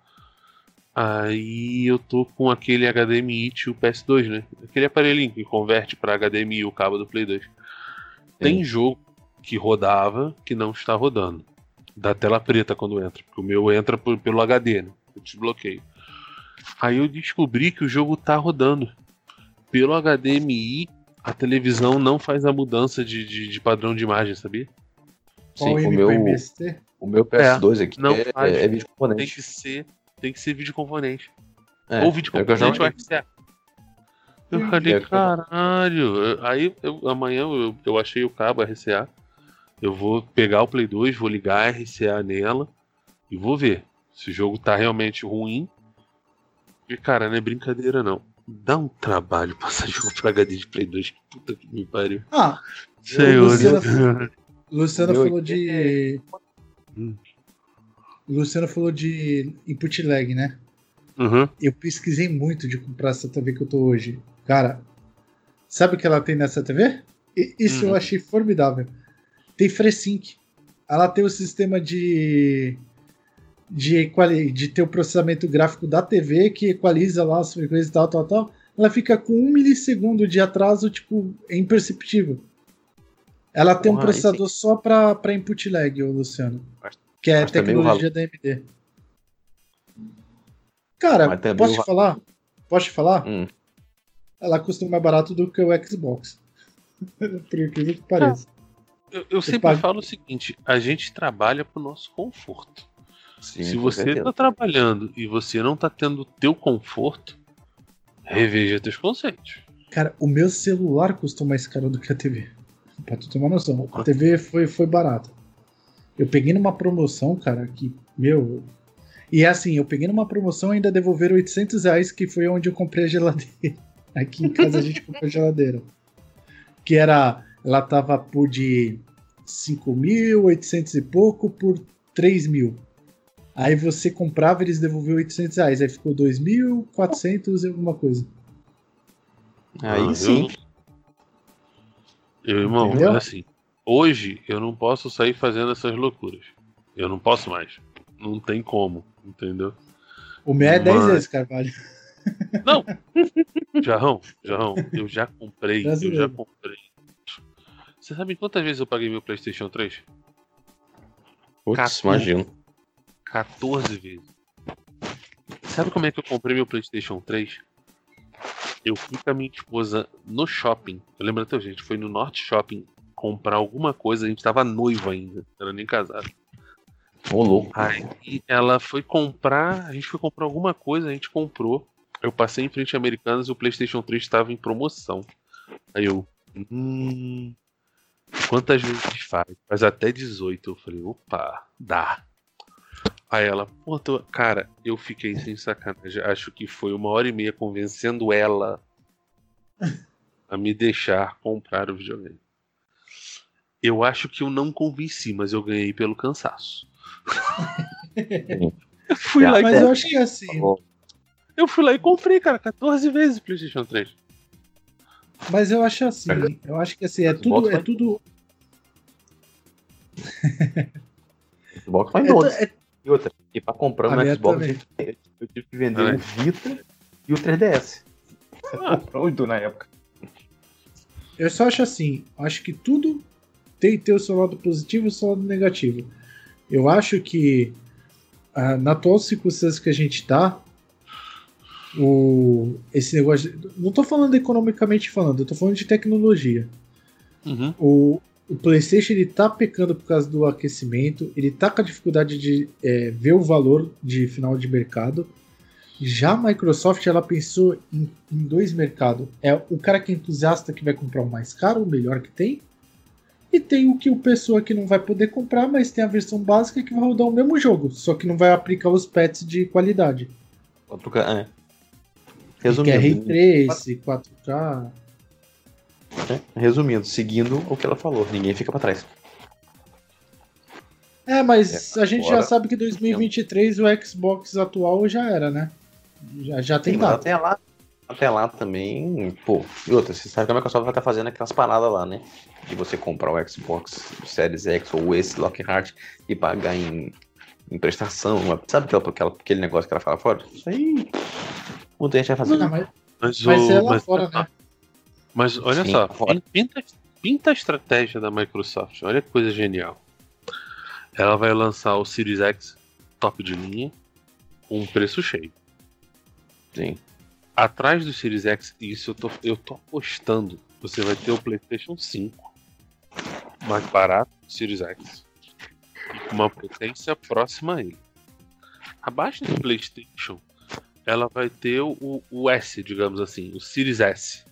Aí eu tô com aquele HDMI e o PS2, né? Aquele aparelhinho que converte pra HDMI o cabo do Play 2. Tem jogo que rodava que não está rodando. Da tela preta quando entra. Porque o meu entra por- pelo HD, né? Eu desbloqueio. Aí eu descobri que o jogo tá rodando. Pelo HDMI, a televisão não faz a mudança de, de, de padrão de imagem, sabia? Sim, o MPM meu, o meu PS2 aqui não é, faz. é vídeo Tem componente. que ser, tem que ser vídeo componente. É, ou vídeo é o componente ou. FCA. Eu falei, É o eu- caralho. eu- Aí eu- amanhã eu, eu achei o cabo RCA. Eu vou pegar o Play 2, vou ligar a RCA nela e vou ver se o jogo tá realmente ruim. E cara, não é brincadeira não. Dá um trabalho passar jogo pra HD de Play 2. Que puta que me pariu. Ah, Senhor. Luciano- Luciano Meu, falou de. Hum. Luciano falou de input lag, né? Uhum. Eu pesquisei muito de comprar essa TV que eu tô hoje. Cara, sabe o que ela tem nessa TV? E- Isso eu Uhum. achei formidável. Tem FreeSync. Ela tem o sistema de de, equali- de ter o processamento gráfico da TV que equaliza lá as frequências e tal, tal, tal. Ela fica com um milissegundo de atraso, tipo, é imperceptível. Ela tem um Porra, sim. processador só para para input lag, Luciano. Mas- Que é tecnologia da AMD. Cara, posso o te falar? Posso te falar? Hum. Ela custa mais barato do que o Xbox. Por incrível que pareça. Eu, eu sempre pago- falo o seguinte: a gente trabalha pro nosso conforto. Sim, Se você certeza. tá trabalhando e você não tá tendo o teu conforto, reveja teus conceitos. Cara, o meu celular custou mais caro do que a TV. Pra tu ter uma noção. A TV foi, foi barata. Eu peguei numa promoção, cara, que, meu. E é assim, eu peguei numa promoção e ainda devolveram 800 reais, que foi onde eu comprei a geladeira. Aqui em casa a gente comprou a geladeira. Que era. Ela tava por de 5.800 e pouco por 3 mil. Aí você comprava e eles devolviam 800 reais. Aí ficou 2.400 e alguma coisa. Aí Ah, sim. Eu, irmão, Entendeu? é assim. Hoje eu não posso sair fazendo essas loucuras. Eu não posso mais. Não tem como, entendeu? O meu é 10 Mas- vezes, Carvalho. Não! Jarrão, Jarrão, eu já comprei, eu já Brasileiro. comprei. Você sabe quantas vezes eu paguei meu PlayStation 3? Putz, imagino. 14 vezes. Sabe como é que eu comprei meu PlayStation 3? Eu fui com a minha esposa no shopping. Eu lembro até, gente, foi no Norte Shopping comprar alguma coisa. A gente tava noivo ainda, não era nem casado. Ô, louco. Aí ela foi comprar, a gente foi comprar alguma coisa, a gente comprou. Eu passei em frente a Americanas e o PlayStation 3 estava em promoção. Aí eu, hum, quantas vezes faz? Faz até 18. Eu falei, opa, dá. Aí ela, pô, tô... cara, eu fiquei sem sacanagem. Acho que foi uma hora e meia convencendo ela a me deixar comprar o videogame. Eu acho que eu não convenci, mas eu ganhei pelo cansaço. eu fui lá e Mas eu acho que é assim. eu fui lá e comprei, cara, 14 vezes o PlayStation 3. Mas eu acho assim. Eu acho que assim, é tudo. Xbox É tudo. É, é- E outra, e pra comprar A um Xbox, também. eu tive que vender É. o Vita e o 3DS. Ah. Comprou na época. eu só acho assim. Acho que tudo tem que ter o seu lado positivo e o seu lado negativo. Eu acho que ah, na atual circunstância que a gente tá, o, esse negócio. não tô falando economicamente falando, eu tô falando de tecnologia. Uhum. O, o PlayStation ele tá pecando por causa do aquecimento, ele tá com a dificuldade de é, ver o valor de final de mercado. Já a Microsoft ela pensou em, em dois mercados. É o cara que é entusiasta que vai comprar o mais caro, o melhor que tem. E tem o que o pessoa que não vai poder comprar, mas tem a versão básica que vai rodar o mesmo jogo, só que não vai aplicar os pets de qualidade. 4K, é. Resumindo, que é Ray Trace, 4K. É, resumindo, seguindo o que ela falou, ninguém fica para trás. É, mas é, a gente já sabe que 2023 o Xbox atual já era, né? Já, já tem Sim, data. Até lá, até lá também, pô. E outra, você sabe que a Microsoft vai estar fazendo aquelas paradas lá, né? De você comprar o Xbox Series X ou esse Lockhart e pagar em, em prestação. Sabe aquela, aquele negócio que ela fala fora? Isso aí. Muita gente vai fazer. Não, mas, mas, mas é lá mas, fora, né? Mas olha Sim, só, pinta, pinta a estratégia da Microsoft. Olha que coisa genial. Ela vai lançar o Series X top de linha com um preço cheio. Sim. Atrás do Series X, isso eu tô, eu tô apostando. Você vai ter o PlayStation 5 mais barato do Series X. Com uma potência próxima a ele. Abaixo do PlayStation, ela vai ter o, o S, digamos assim, o Series S.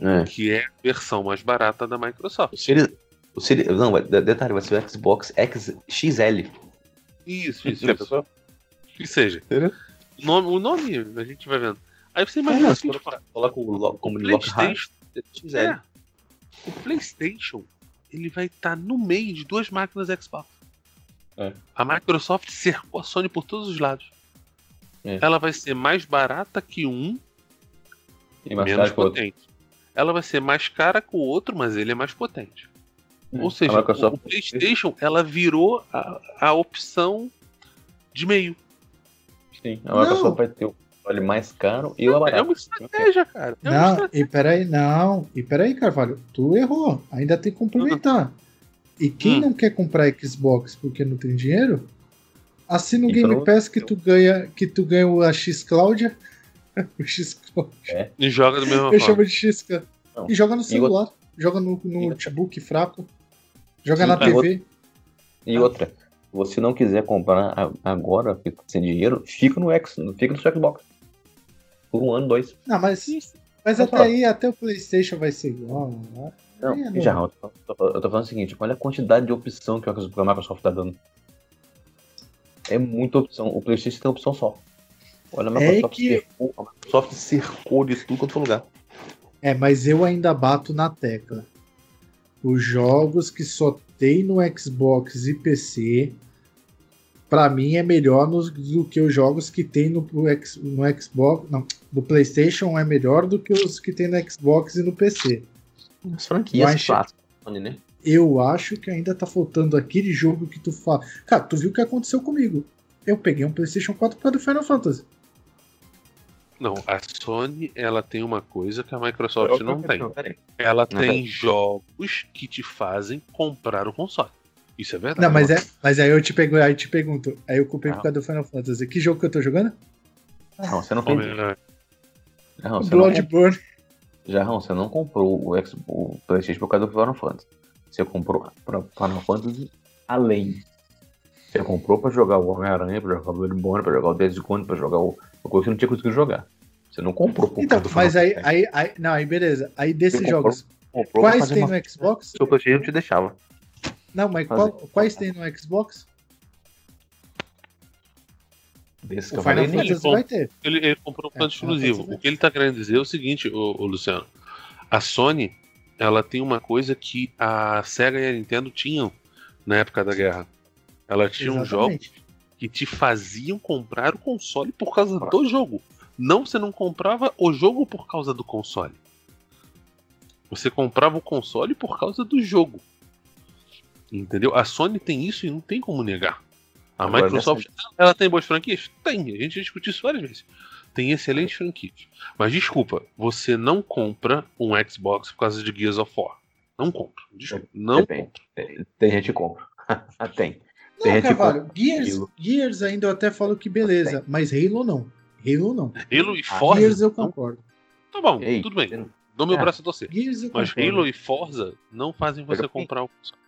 É. Que é a versão mais barata da Microsoft. O Series, o Series, não, detalhe, vai ser o Xbox XXL. Isso, isso. isso. Que seja. O nome, o nome a gente vai vendo. Aí você imagina é, assim, coloca, coloca o como PlayStation, XL. É, o PlayStation ele vai estar tá no meio de duas máquinas Xbox. É. A Microsoft cercou a Sony por todos os lados. É. Ela vai ser mais barata que um e menos potente. Ela vai ser mais cara que o outro, mas ele é mais potente. É. Ou seja, Microsoft... o PlayStation ela virou a, a opção de meio. Sim, a Microsoft vai ter o console mais caro e o barato. É uma estratégia, cara. É não, estratégia. e peraí, não. E peraí, Carvalho, tu errou. Ainda tem que complementar. Uhum. E quem hum. não quer comprar Xbox porque não tem dinheiro, assina o Game Pass que tu ganha, que tu ganha o X Cláudia. o. É. E joga do mesmo Eu chamo de X E joga no celular, joga no, no notebook fraco, joga Sim, na TV. E outra, você não quiser comprar agora, sem dinheiro, fica no X, fica no seu Xbox. Por um ano, dois. Não, mas, mas até aí, até o Playstation vai ser igual. Né? Não, é já, eu tô, eu tô falando o seguinte, olha a quantidade de opção que a Microsoft tá dando. É muita opção. O Playstation tem opção só. Olha, a é Microsoft, é que... cercou, a Microsoft cercou de tudo quanto for lugar. É, mas eu ainda bato na tecla. Os jogos que só tem no Xbox e PC, para mim é melhor no, do que os jogos que tem no, no Xbox. Não, do PlayStation é melhor do que os que tem no Xbox e no PC. As franquias acho, clássicas, né? Eu acho que ainda tá faltando aquele jogo que tu fala. Cara, tu viu o que aconteceu comigo? Eu peguei um PlayStation 4 para do Final Fantasy. Não, a Sony ela tem uma coisa que a Microsoft não tem. Ela tem jogos que te fazem comprar o console. Isso é verdade. Não, mas é, mas aí eu te pego, aí te pergunto, aí eu comprei por causa do Final Fantasy. Que jogo que eu tô jogando? Não, você não fez. Não, Bloodborne. Já, não, você não comprou o, X, o PlayStation por causa do Final Fantasy. Você comprou para Final Fantasy além. Você comprou para jogar o Homem-Aranha, para jogar o Bloodborne, para jogar o Dead Gone, para jogar o. Uma coisa que não tinha conseguido jogar. Você não comprou por então, Mas aí, aí, aí, Não, aí beleza. Aí desses comprou, jogos. Comprou quais tem no Xbox? Seu PlayStation te deixava. Não, mas qual, quais tem no Xbox? Desse que o Final Fantasy vai ter. Ele, ele comprou um plano é, exclusivo. O que ele tá querendo dizer é o seguinte, ô, ô, Luciano. A Sony, ela tem uma coisa que a Sega e a Nintendo tinham na época da guerra. Ela tinha um jogo que te faziam comprar o console por causa do jogo. Não, você não comprava o jogo por causa do console. Você comprava o console por causa do jogo. Entendeu? A Sony tem isso e não tem como negar. A Agora Microsoft, ela tem boas franquias? Tem, a gente discutiu isso várias vezes. Tem excelentes franquias. Mas desculpa, você não compra um Xbox por causa de Gears of War. Não compra. Desculpa, não Depende. Tem, tem gente que compra. tem. Não, tem Carvalho, Gears, Gears ainda eu até falo que beleza, mas Halo não. Halo não. Halo e ah, Forza. Gears eu concordo. Tá bom, Ei, tudo bem. Dou meu é. braço a torcer. Mas concordo. Halo e Forza não fazem você comprar o console.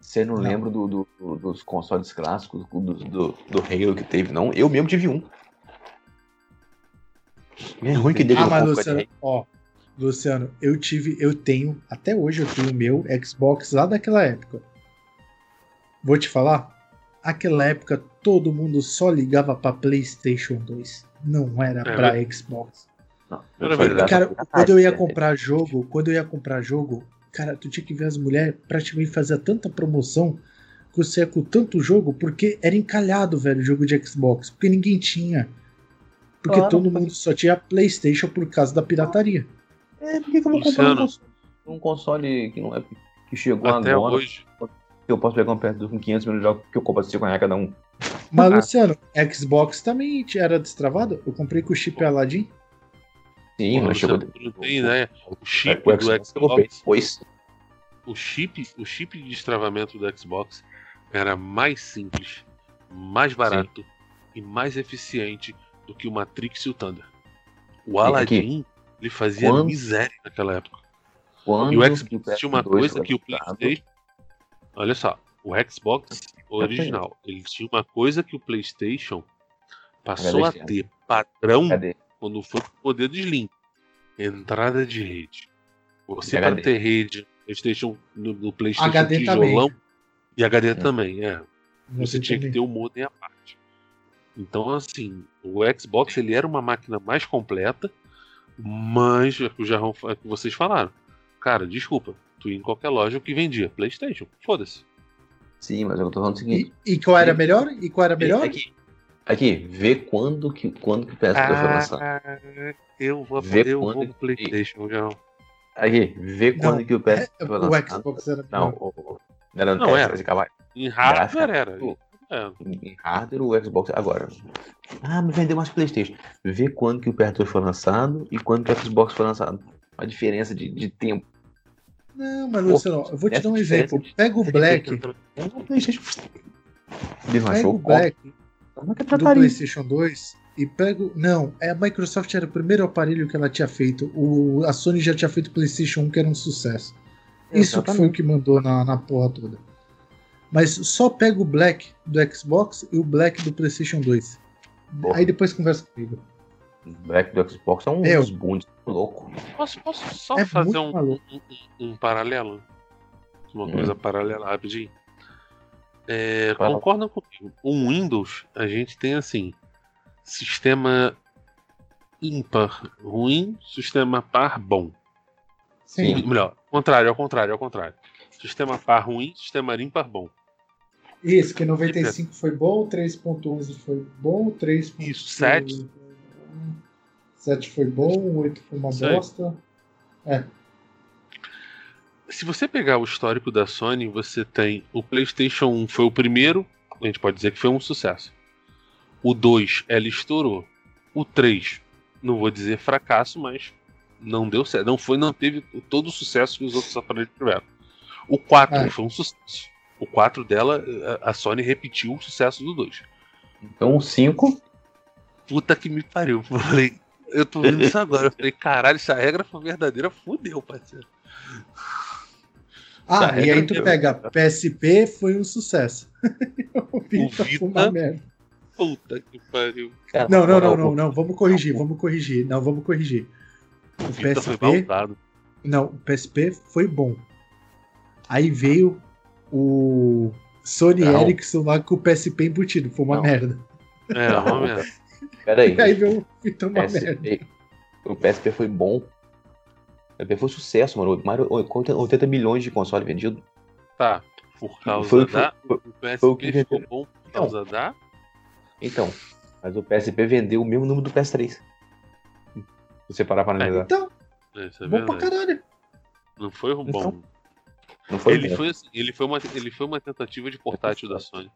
Você não, não. lembra do, do, do, dos consoles clássicos, do, do, do Halo que teve, não? Eu mesmo tive um. É ruim que deixa Ah, mas Luciano, de- ó, Luciano, eu tive, eu tenho, até hoje eu tenho o meu Xbox lá daquela época. Vou te falar, aquela época todo mundo só ligava pra PlayStation 2. Não era É, pra mas- Xbox. Não, ligado Cara, quando eu ia comprar jogo, quando eu ia comprar jogo, cara, tu tinha que ver as mulheres praticamente fazer tanta promoção que você ia com tanto jogo, porque era encalhado, velho, o jogo de Xbox, porque ninguém tinha. Porque Claro, todo mundo só tinha PlayStation por causa da pirataria. É, por que, que eu vou comprar um console, um console que não é que chegou Até agora? hoje. Eu posso pegar um PS2 com 500 mil jogos que eu compro 5 reais cada um. Mas, Ah. Luciano, Xbox também era destravado? Eu comprei com o chip Aladdin. Sim, Porra, mas chegou. não tem ideia. O chip o do Xbox eu comprei Xbox, depois. o chip, o chip de destravamento do Xbox era mais simples, mais barato e mais eficiente do que o Matrix e o Thunder. O Aladdin, ele fazia Quando- miséria naquela época. Quando E o Xbox tinha uma PS2 coisa que o PlayStation. Olha só, o Xbox original, ele tinha uma coisa que o PlayStation passou a HD. ter padrão Cadê? quando foi pro poder do Slim. Entrada de rede. Você para HD. ter rede PlayStation, no, no PlayStation HD tijolão também. e HD É. também, é. Você Você tinha que também. ter o modem à parte. Então, assim, o Xbox ele era uma máquina mais completa, mas é que o Jarrão, é que vocês falaram. Cara, desculpa, tu ia em qualquer loja o que vendia PlayStation, foda-se. Sim, mas eu tô falando o seguinte. E, e qual era melhor? E qual era melhor? Aqui, aqui, vê quando que, quando que o PS2 foi lançado. Ah, eu vou, Vê eu quando vou ele- pro PlayStation, Jarrão. Aqui, vê Não, quando que o PS2 É, foi o lançado. Xbox era Não, melhor. o, o, não era no Não PS, era. cavalo. Em hardware era. É. Em hardware, o Xbox agora. Ah, mas vendeu mais Playstation. Vê quando que o PS2 foi lançado e quando que o Xbox foi lançado. A diferença de, de tempo. Não, mas Luciano, eu vou te dar um exemplo. Pega o Black, O Playstation pega o o Black Como é que é do? PlayStation 2 e pega. o- Não, é, a Microsoft era o primeiro aparelho que ela tinha feito. O, a Sony já tinha feito o PlayStation 1, que era um sucesso. Isso que foi o que mandou na, na porra toda. Mas só pega o Black do Xbox e o Black do PlayStation 2. Porra. Aí depois conversa comigo. O Black do Xbox é um Eu. dos bundes louco. Posso, posso só É fazer um, um, um- paralelo? Uma Hum. coisa paralela rapidinho. É, Fala. concordam comigo? O Windows, a gente tem assim: sistema ímpar ruim, sistema par bom. Sim. Melhor, contrário, ao contrário, ao contrário. Sistema par ruim, sistema ímpar bom. Isso, que 95 foi bom, 3.11 foi bom, 3. Isso, 7. 7 foi bom, 8 foi uma aí. bosta. Se você pegar o histórico da Sony, você tem o PlayStation 1 foi o primeiro, a gente pode dizer que foi um sucesso. O 2, ela estourou. O 3, não vou dizer fracasso, mas não deu certo. Não foi, não teve todo o sucesso que os outros aparelhos tiveram. O 4 É. foi um sucesso. O 4 dela, a a Sony repetiu o sucesso do 2. Então o 5. Puta que me pariu. Eu falei, eu tô vendo isso agora. Eu falei, caralho, se a regra for verdadeira, fudeu, parceiro. Ah, Tá, e é aí tu tranquilo. pega PSP, foi um sucesso. o Vita Vita- foi uma merda. Puta que pariu. Não, não, não, não, não, vamos corrigir, vamos corrigir. Não, vamos corrigir. O O Vita foi PSP, maldado. não, o PSP foi bom. Aí veio o Sony Não. Ericsson lá com o PSP embutido, foi uma Não. merda. É, uma merda. Pera aí. E aí veio o Vita uma merda. PSP. O PSP foi bom. O PSP foi sucesso, mano. Mais de 80 milhões de console vendido. Tá. Por causa Foi- da. foi- o PSP foi o que ficou vendeu. bom por causa da. Então, mas o PSP vendeu o mesmo número do PS3. Se você parar pra analisar. Então, Isso é bom pra verdade. caralho. Não foi um bom. Então, Não foi ele, bom. foi, assim, ele, foi uma, ele foi uma tentativa de portátil da Sony.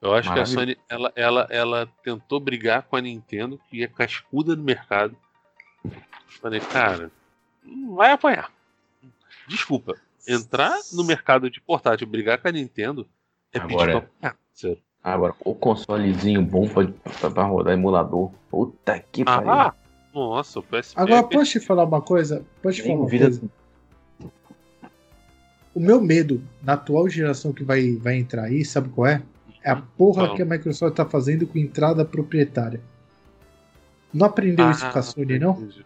Eu acho que a Maravilha. Sony ela, ela, ela tentou brigar com a Nintendo, que é cascuda no mercado. Falei, cara, vai apanhar. Desculpa, entrar no mercado de portátil e brigar com a Nintendo é pedir Agora- pra apanhar, sério. Agora, o consolezinho bom pra, pra, pra rodar emulador. Puta que pariu. Ah, nossa, o PSP. Agora, é posso te falar uma coisa? Posso te falar uma vida- coisa? O meu medo na atual geração que vai, vai entrar aí, sabe qual é? É a porra Qual? que a Microsoft tá fazendo com entrada proprietária. Não aprendeu isso com a Sony, não? entendi.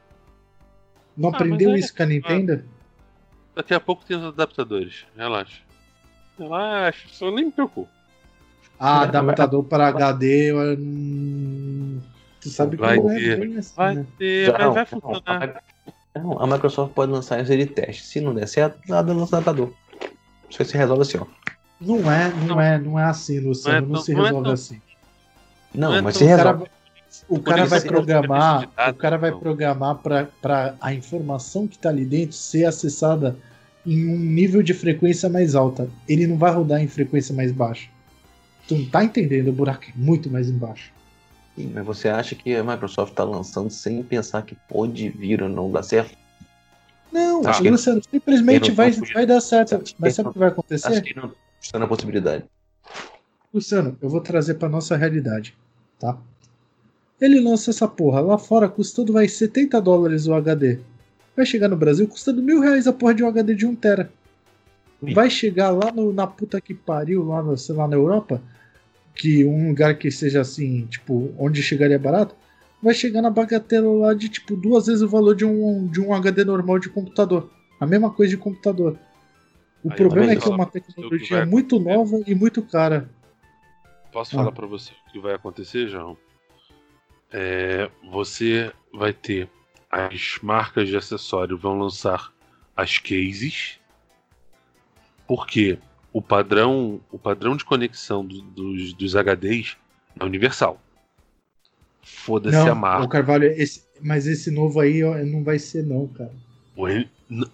Não Ah, aprendeu isso com a Nintendo? Daqui a pouco tem os adaptadores. Relaxa. Relaxa, só nem me preocupo. Ah, É, adaptador para HD. eu, hum, Tu sabe que Vai não é ter, bem assim, Vai né? ter, Já- mas vai não, funcionar. a, não, a Microsoft pode lançar isso de teste. Se não der certo, nada lança adaptador. Isso aí se resolve assim, ó. Não é, não é, não é assim, Luciano. Não é Não, se não é resolve tão- assim. Não, Não é mas se O cara, resolve. o cara vai programar, o cara vai não. programar para a informação que está ali dentro ser acessada em um nível de frequência mais alta. Ele não vai rodar em frequência mais baixa. Tu não tá entendendo, o buraco é muito mais embaixo. Sim, Mas você acha que a Microsoft está lançando sem pensar que pode vir ou não dar certo? Não, Acho que- Luciano, simplesmente não vai, vai dar certo. Acho Mas sabe não- o que vai Acho acontecer? que não está na possibilidade. Luciano, eu vou trazer para nossa realidade, tá? Ele lança essa porra lá fora custando vai 70 dólares o HD. Vai chegar no Brasil custando mil reais a porra de um HD de 1 tera. Sim. Vai chegar lá no- na puta que pariu, lá, no, sei lá na Europa, que um lugar que seja assim, tipo, onde chegaria barato, vai chegar na bagatela lá de tipo duas vezes o valor de um, de um HD normal de computador. A mesma coisa de computador. O Aí, problema tá é vendo? que é uma tecnologia vai muito nova e muito cara. Posso Ah. falar pra você o que vai acontecer, João? É, você vai ter as marcas de acessório vão lançar as cases, porque o padrão, o padrão de conexão do- dos, dos HDs é universal. Foda-se a marca. o Carvalho, esse, mas esse novo aí ó, não vai ser não, cara. O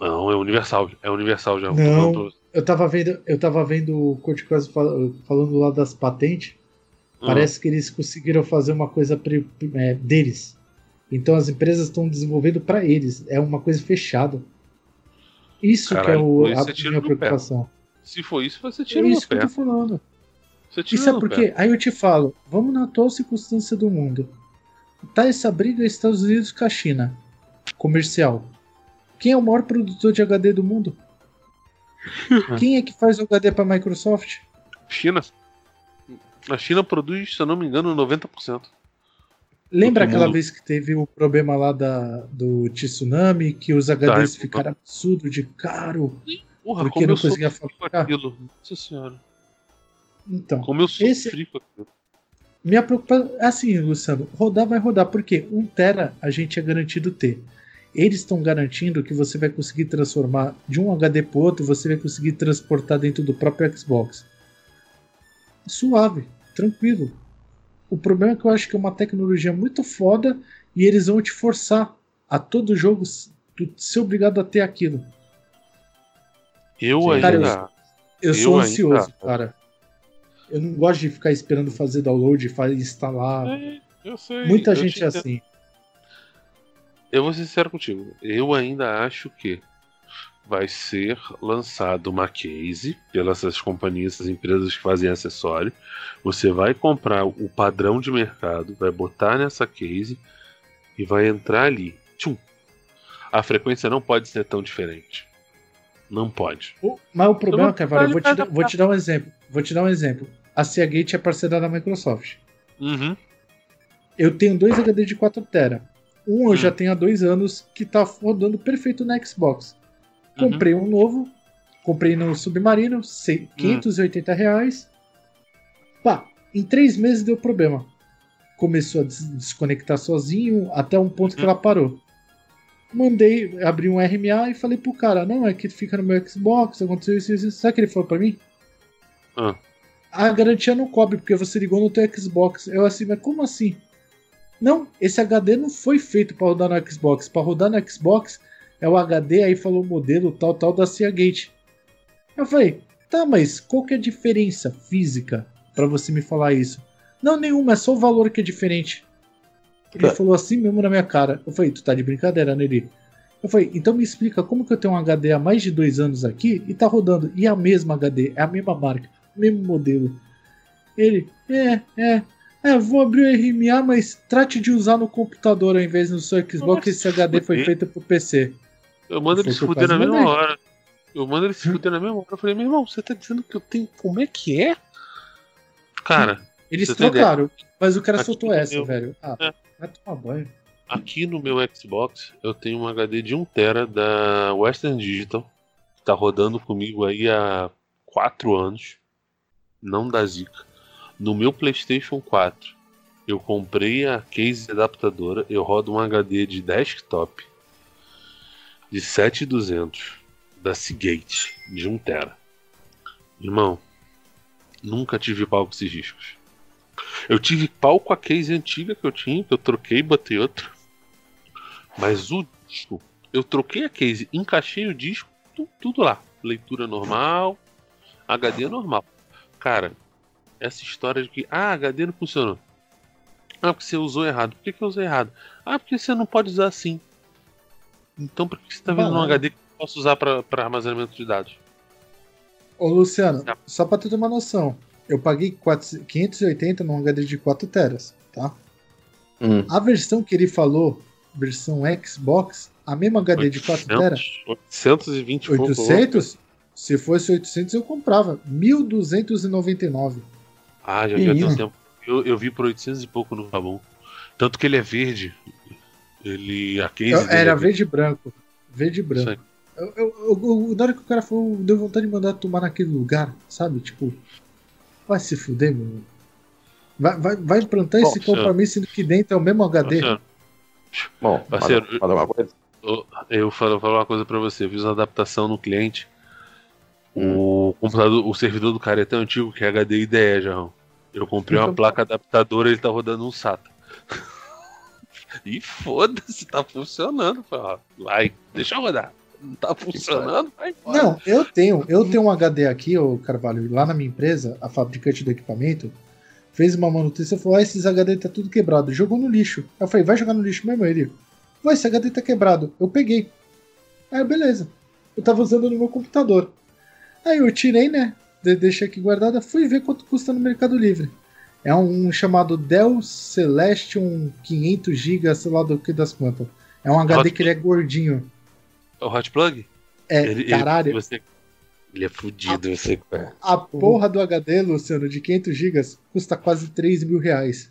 Não, é universal. É universal já. Não. Eu tava vendo, eu tava vendo o Kurt Cross fal- falando lá das patentes. Hum. Parece que eles conseguiram fazer uma coisa é, deles. Então as empresas estão desenvolvendo para eles. É uma coisa fechada. Isso Caralho, que é o, isso a é minha no pé. preocupação. Se for isso, você É tira no isso que eu pé. tô falando. Você tira sabe no por pé. Aí eu te falo, vamos na atual circunstância do mundo. Tá essa briga Estados Unidos com a China, comercial. Quem é o maior produtor de HD do mundo? Quem é que faz o HD para Microsoft? China. A China produz, se eu não me engano, 90%. Lembra aquela mundo. vez que teve o problema lá da, do tsunami, que os HDs Tá, ficaram absurdo de caro, Porra, porque como não eu sofri conseguia com fabricar? aquilo. Nossa senhora. Então, Como eu sofri Esse- com aquilo. minha preocupação é assim, Luciano, rodar vai rodar, porque 1 tera a gente é garantido ter. Eles estão garantindo que você vai conseguir transformar de um HD para outro, você vai conseguir transportar dentro do próprio Xbox. Suave, tranquilo. O problema é que eu acho que é uma tecnologia muito foda e eles vão te forçar a todo jogo ser obrigado a ter aquilo. Eu Sim, ainda. cara, Eu Eu sou ainda- ansioso, cara. Eu não gosto de ficar esperando fazer download, fa- instalar. É, eu sei. Muita eu gente te é entendo. Eu vou ser sincero contigo. Eu ainda acho que vai ser lançado uma case pelas essas companhias, essas empresas que fazem acessório. Você vai comprar o padrão de mercado, vai botar nessa case e vai entrar ali. Tchum. A frequência não pode ser tão diferente. Não pode. O- Mas o problema, Carvalho, eu vou te, vou te dar um exemplo. Vou te dar um exemplo. A Seagate é parceira da Microsoft. Uhum. Eu tenho dois HD de 4 TB. Um eu Hum. já tenho há dois anos que tá rodando perfeito no Xbox. Uhum. Comprei um novo, comprei no Submarino, sei- Hum. 580 reais. Pá, em três meses deu problema. Começou a des- desconectar sozinho até um ponto que Uhum. ela parou. Mandei, abri um RMA e falei pro cara: Não, é que fica no meu Xbox, aconteceu isso, isso, isso. Sabe o que ele falou pra mim? Ah. A garantia não cobre porque você ligou no teu Xbox. Eu assim, mas como assim? Não, esse HD não foi feito para rodar no Xbox. Para rodar no Xbox é o HD, aí falou o modelo tal, tal da Seagate. Eu falei, tá, mas qual que é a diferença física para você me falar isso? Não, nenhuma, é só o valor que é diferente. Ele Tá. falou assim mesmo na minha cara. Eu falei, tu tá de brincadeira, Nelly? Eu falei, então me explica como que eu tenho um HD há mais de dois anos aqui e tá rodando. E é a mesma HD, é a mesma marca, o mesmo modelo. Ele, é, é, é, vou abrir o RMA, mas trate de usar no computador ao invés do seu Xbox, Nossa, esse HD foi feito pro PC. Eu mando ele se fuder na mesma mandei. hora. Eu mando ele se fuder na mesma hora. Eu falei, meu irmão, você tá dizendo que eu tenho. Como é que é? Cara, Eles trocaram, mas o cara Aqui soltou essa, velho. Ah, Vai tomar banho. Aqui no meu Xbox eu tenho um HD de 1TB da Western Digital. Que tá rodando comigo aí há 4 anos. Não dá zica. No meu PlayStation 4 eu comprei a case adaptadora. Eu rodo um HD de desktop de 7200 da Seagate de 1TB. Irmão, nunca tive pau com esses discos. Eu tive pau com a case antiga que eu tinha, que eu troquei e botei outra. Mas o disco, eu troquei a case, encaixei o disco, tudo lá. Leitura normal, HD normal. Cara, essa história de que, ah, HD não funcionou. Ah, porque você usou errado. Por que, que eu usei errado? Ah, porque você não pode usar assim. Então por que você está vendo um HD que eu posso usar para armazenamento de dados? Ô Luciano, tá. só para ter uma noção, eu paguei 4, 580 num HD de 4 teras, tá? Hum. A versão que ele falou versão Xbox, a mesma HD 800, de 4 TB. 820 800? Se fosse 800 eu comprava. 1299. Ah, já vi há tempo. Eu, eu vi por 800 e pouco no Fabum. Tanto que ele é verde. Ele. A case eu, era é verde e branco. Verde e branco. Eu, eu, eu, na hora que o cara falou, deu vontade de mandar tomar naquele lugar, sabe? Tipo, vai se fuder, meu. Vai, vai, vai implantar Bom, esse compromisso sendo que dentro é o mesmo HD. Senhor. Bom, parceiro, manda, uma coisa. Eu, eu falo, falo uma coisa pra você. Eu fiz uma adaptação no cliente. O computador, o servidor do cara é tão antigo que é HD IDE, já. Eu comprei uma então, placa adaptadora e ele tá rodando um SATA. e foda-se, tá funcionando. Vai, deixa eu rodar. Não tá funcionando, vai embora. Não, eu tenho, eu tenho um HD aqui, ô Carvalho, lá na minha empresa, a fabricante do equipamento, fez uma manutenção e falou: ah, esses HD tá tudo quebrado. Jogou no lixo. Eu falei: vai jogar no lixo mesmo? Ele, vai, esse HD tá quebrado. Eu peguei. Aí, beleza. Eu tava usando no meu computador. Aí eu tirei, né? Deixei aqui guardada. Fui ver quanto custa no Mercado Livre. É um chamado Dell Celestion 500 GB, sei lá do que das quantas. É um HD Hot que ele é gordinho. É o Hot Plug? É, ele, caralho. Ele, você, ele é fudido, a, você. A porra do HD, Luciano, de 500 GB, custa quase 3 mil reais.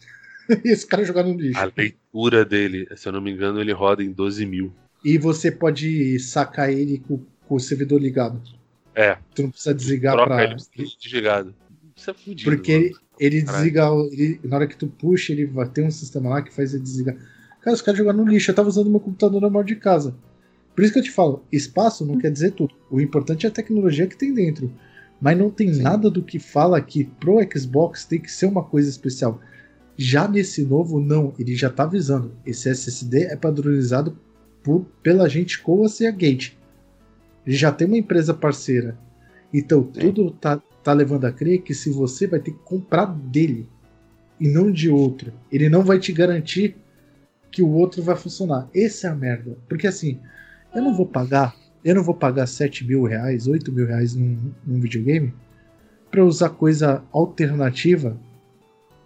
e esse cara jogar no lixo. A leitura dele, se eu não me engano, ele roda em 12 mil. E você pode sacar ele com, com o servidor ligado. É. Tu não precisa desligar Troca pra. Ele desligado. Isso é fudido. Porque ele, ele desliga. Ele, na hora que tu puxa, ele vai ter um sistema lá que faz ele desligar. Cara, os caras jogaram no lixo. Eu tava usando meu computador normal de casa. Por isso que eu te falo, espaço não quer dizer tudo. O importante é a tecnologia que tem dentro. Mas não tem Sim. nada do que fala que pro Xbox tem que ser uma coisa especial. Já nesse novo, não. Ele já tá avisando. Esse SSD é padronizado por, pela gente com a Gate. Já tem uma empresa parceira. Então Sim. tudo tá, tá levando a crer que se você vai ter que comprar dele e não de outro, ele não vai te garantir que o outro vai funcionar. Essa é a merda. Porque assim, eu não vou pagar, eu não vou pagar 7 mil reais, 8 mil reais num, num videogame para usar coisa alternativa,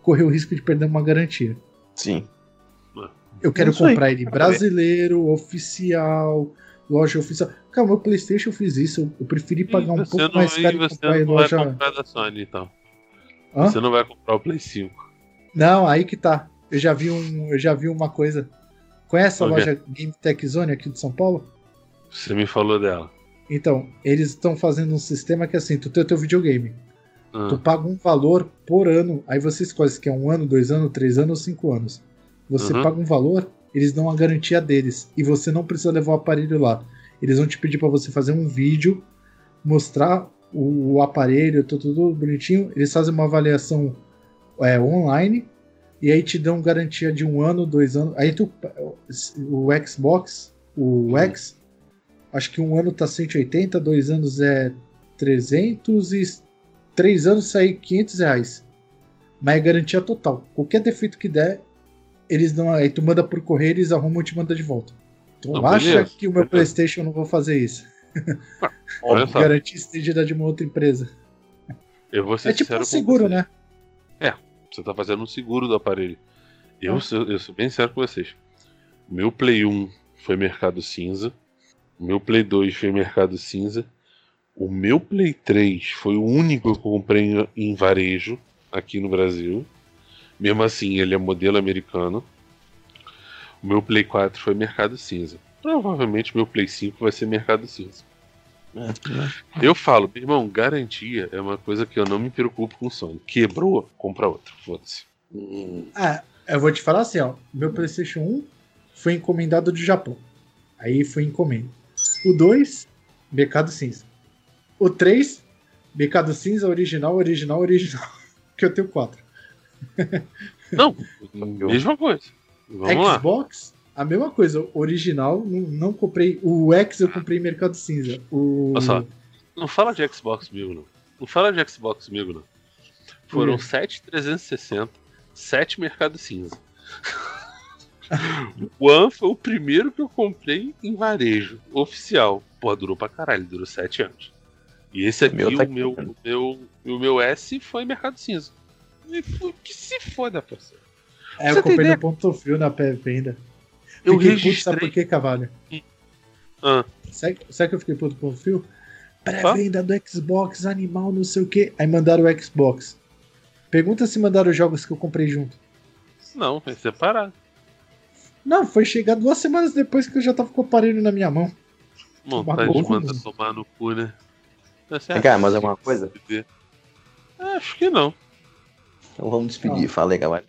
correr o risco de perder uma garantia. Sim. Eu quero comprar ele brasileiro, oficial, loja oficial. Cara, meu PlayStation eu fiz isso. Eu preferi pagar um pouco não, mais caro comprar em loja. Vai comprar da Sony, então. Hã? Você não vai comprar o Play 5. Não, aí que tá. Eu já vi um, eu já vi uma coisa. Conhece a okay. loja Game Tech Zone aqui de São Paulo? Você me falou dela. Então, eles estão fazendo um sistema que é assim, tu tem o teu videogame. Ah. Tu paga um valor por ano. Aí você escolhe se quer um ano, dois anos, três anos ou cinco anos. Você uhum. paga um valor, eles dão a garantia deles. E você não precisa levar o aparelho lá. Eles vão te pedir para você fazer um vídeo, mostrar o, o aparelho, tudo, tudo, bonitinho. Eles fazem uma avaliação é, online e aí te dão garantia de um ano, dois anos. Aí tu, o Xbox, o X, acho que um ano tá 180, dois anos é 300 e três anos sai 500 reais. Mas é garantia total. Qualquer defeito que der, eles dão. Aí tu manda por correio, eles arrumam e te manda de volta. Tu não, acha beleza. que o meu PlayStation não vou fazer isso? Olha só. Garantir estendida de uma outra empresa. Eu vou ser é tipo um seguro, né? É, você tá fazendo um seguro do aparelho. Eu, ah. sou, eu sou bem sério com vocês. Meu Play 1 foi mercado cinza. O meu Play 2 foi mercado cinza. O meu Play 3 foi o único que eu comprei em varejo aqui no Brasil. Mesmo assim, ele é modelo americano. O meu Play 4 foi Mercado Cinza. Provavelmente meu Play 5 vai ser Mercado Cinza. É, eu falo, irmão, garantia é uma coisa que eu não me preocupo com o Sony. Quebrou, compra outro. Foda-se. Ah, eu vou te falar assim, ó. Meu PlayStation 1 foi encomendado do Japão. Aí foi encomenda. O 2, Mercado Cinza. O 3, Mercado Cinza, original, original, original. que eu tenho 4. Não, mesma coisa. Vamos Xbox, lá. a mesma coisa. Original, não, não, comprei. O X eu comprei em Mercado Cinza. O... Olha só, não fala de Xbox comigo, não. Não fala de Xbox comigo, não. Foram 7,360, 7 Mercado Cinza. o One foi o primeiro que eu comprei em varejo, oficial. Pô, durou pra caralho, durou 7 anos. E esse aqui, meu tá o, meu, o, meu, o meu S foi Mercado Cinza. Que se foda, parceiro. É, eu comprei no ponto frio na PVP ainda. Eu fiquei registrei. Puto, sabe por que, Cavalho? Ah. Sabe, sabe que eu fiquei puto ponto frio? Pré-venda do Xbox, animal, não sei o que. Aí mandaram o Xbox. Pergunta se mandaram os jogos que eu comprei junto. Não, foi separado. Não, foi chegar duas semanas depois que eu já tava com o aparelho na minha mão. Vontade de mandar tomar no cu, né? Tá Cara, mas é uma coisa? Acho que não. Então vamos despedir. Fala aí, galera.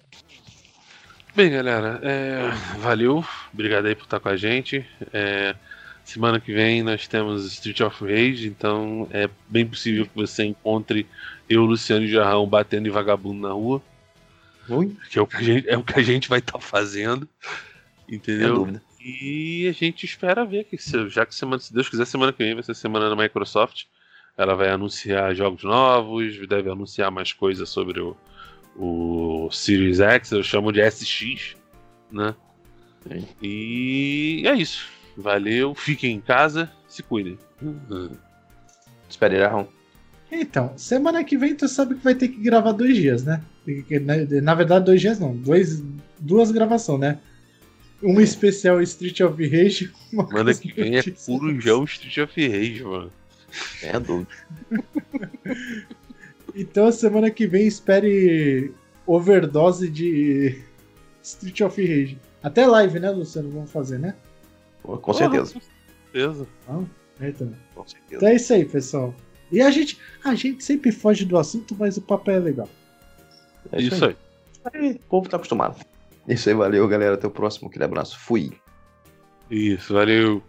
Bem, galera, é, valeu. Obrigado aí por estar com a gente. É, semana que vem nós temos Street of Rage, então é bem possível que você encontre eu, Luciano e Jarrão batendo em vagabundo na rua. Ui. Que é o que a gente, é o que a gente vai estar tá fazendo. Entendeu? E a gente espera ver que, já que semana, se Deus quiser, semana que vem vai ser semana da Microsoft. Ela vai anunciar jogos novos, deve anunciar mais coisas sobre o, o Series X, eu chamo de SX, né? Sim. E é isso. Valeu, fiquem em casa, se cuidem. Uhum. Espere, Ron. Então, semana que vem tu sabe que vai ter que gravar dois dias, né? Na verdade, dois dias não, dois, duas gravações, né? Um especial Street of Rage. Uma Manda que vem é puro João Street of Rage, mano. É dúvida. então semana que vem espere overdose de Street of Rage. Até live, né, Luciano? Vamos fazer, né? Com certeza. Com certeza. Ah, então. Com certeza. Então é isso aí, pessoal. E a gente, a gente sempre foge do assunto, mas o papel é legal. É isso, isso aí. aí. O povo tá acostumado. Isso aí, valeu, galera. Até o próximo. Aquele abraço. Fui. Isso, valeu.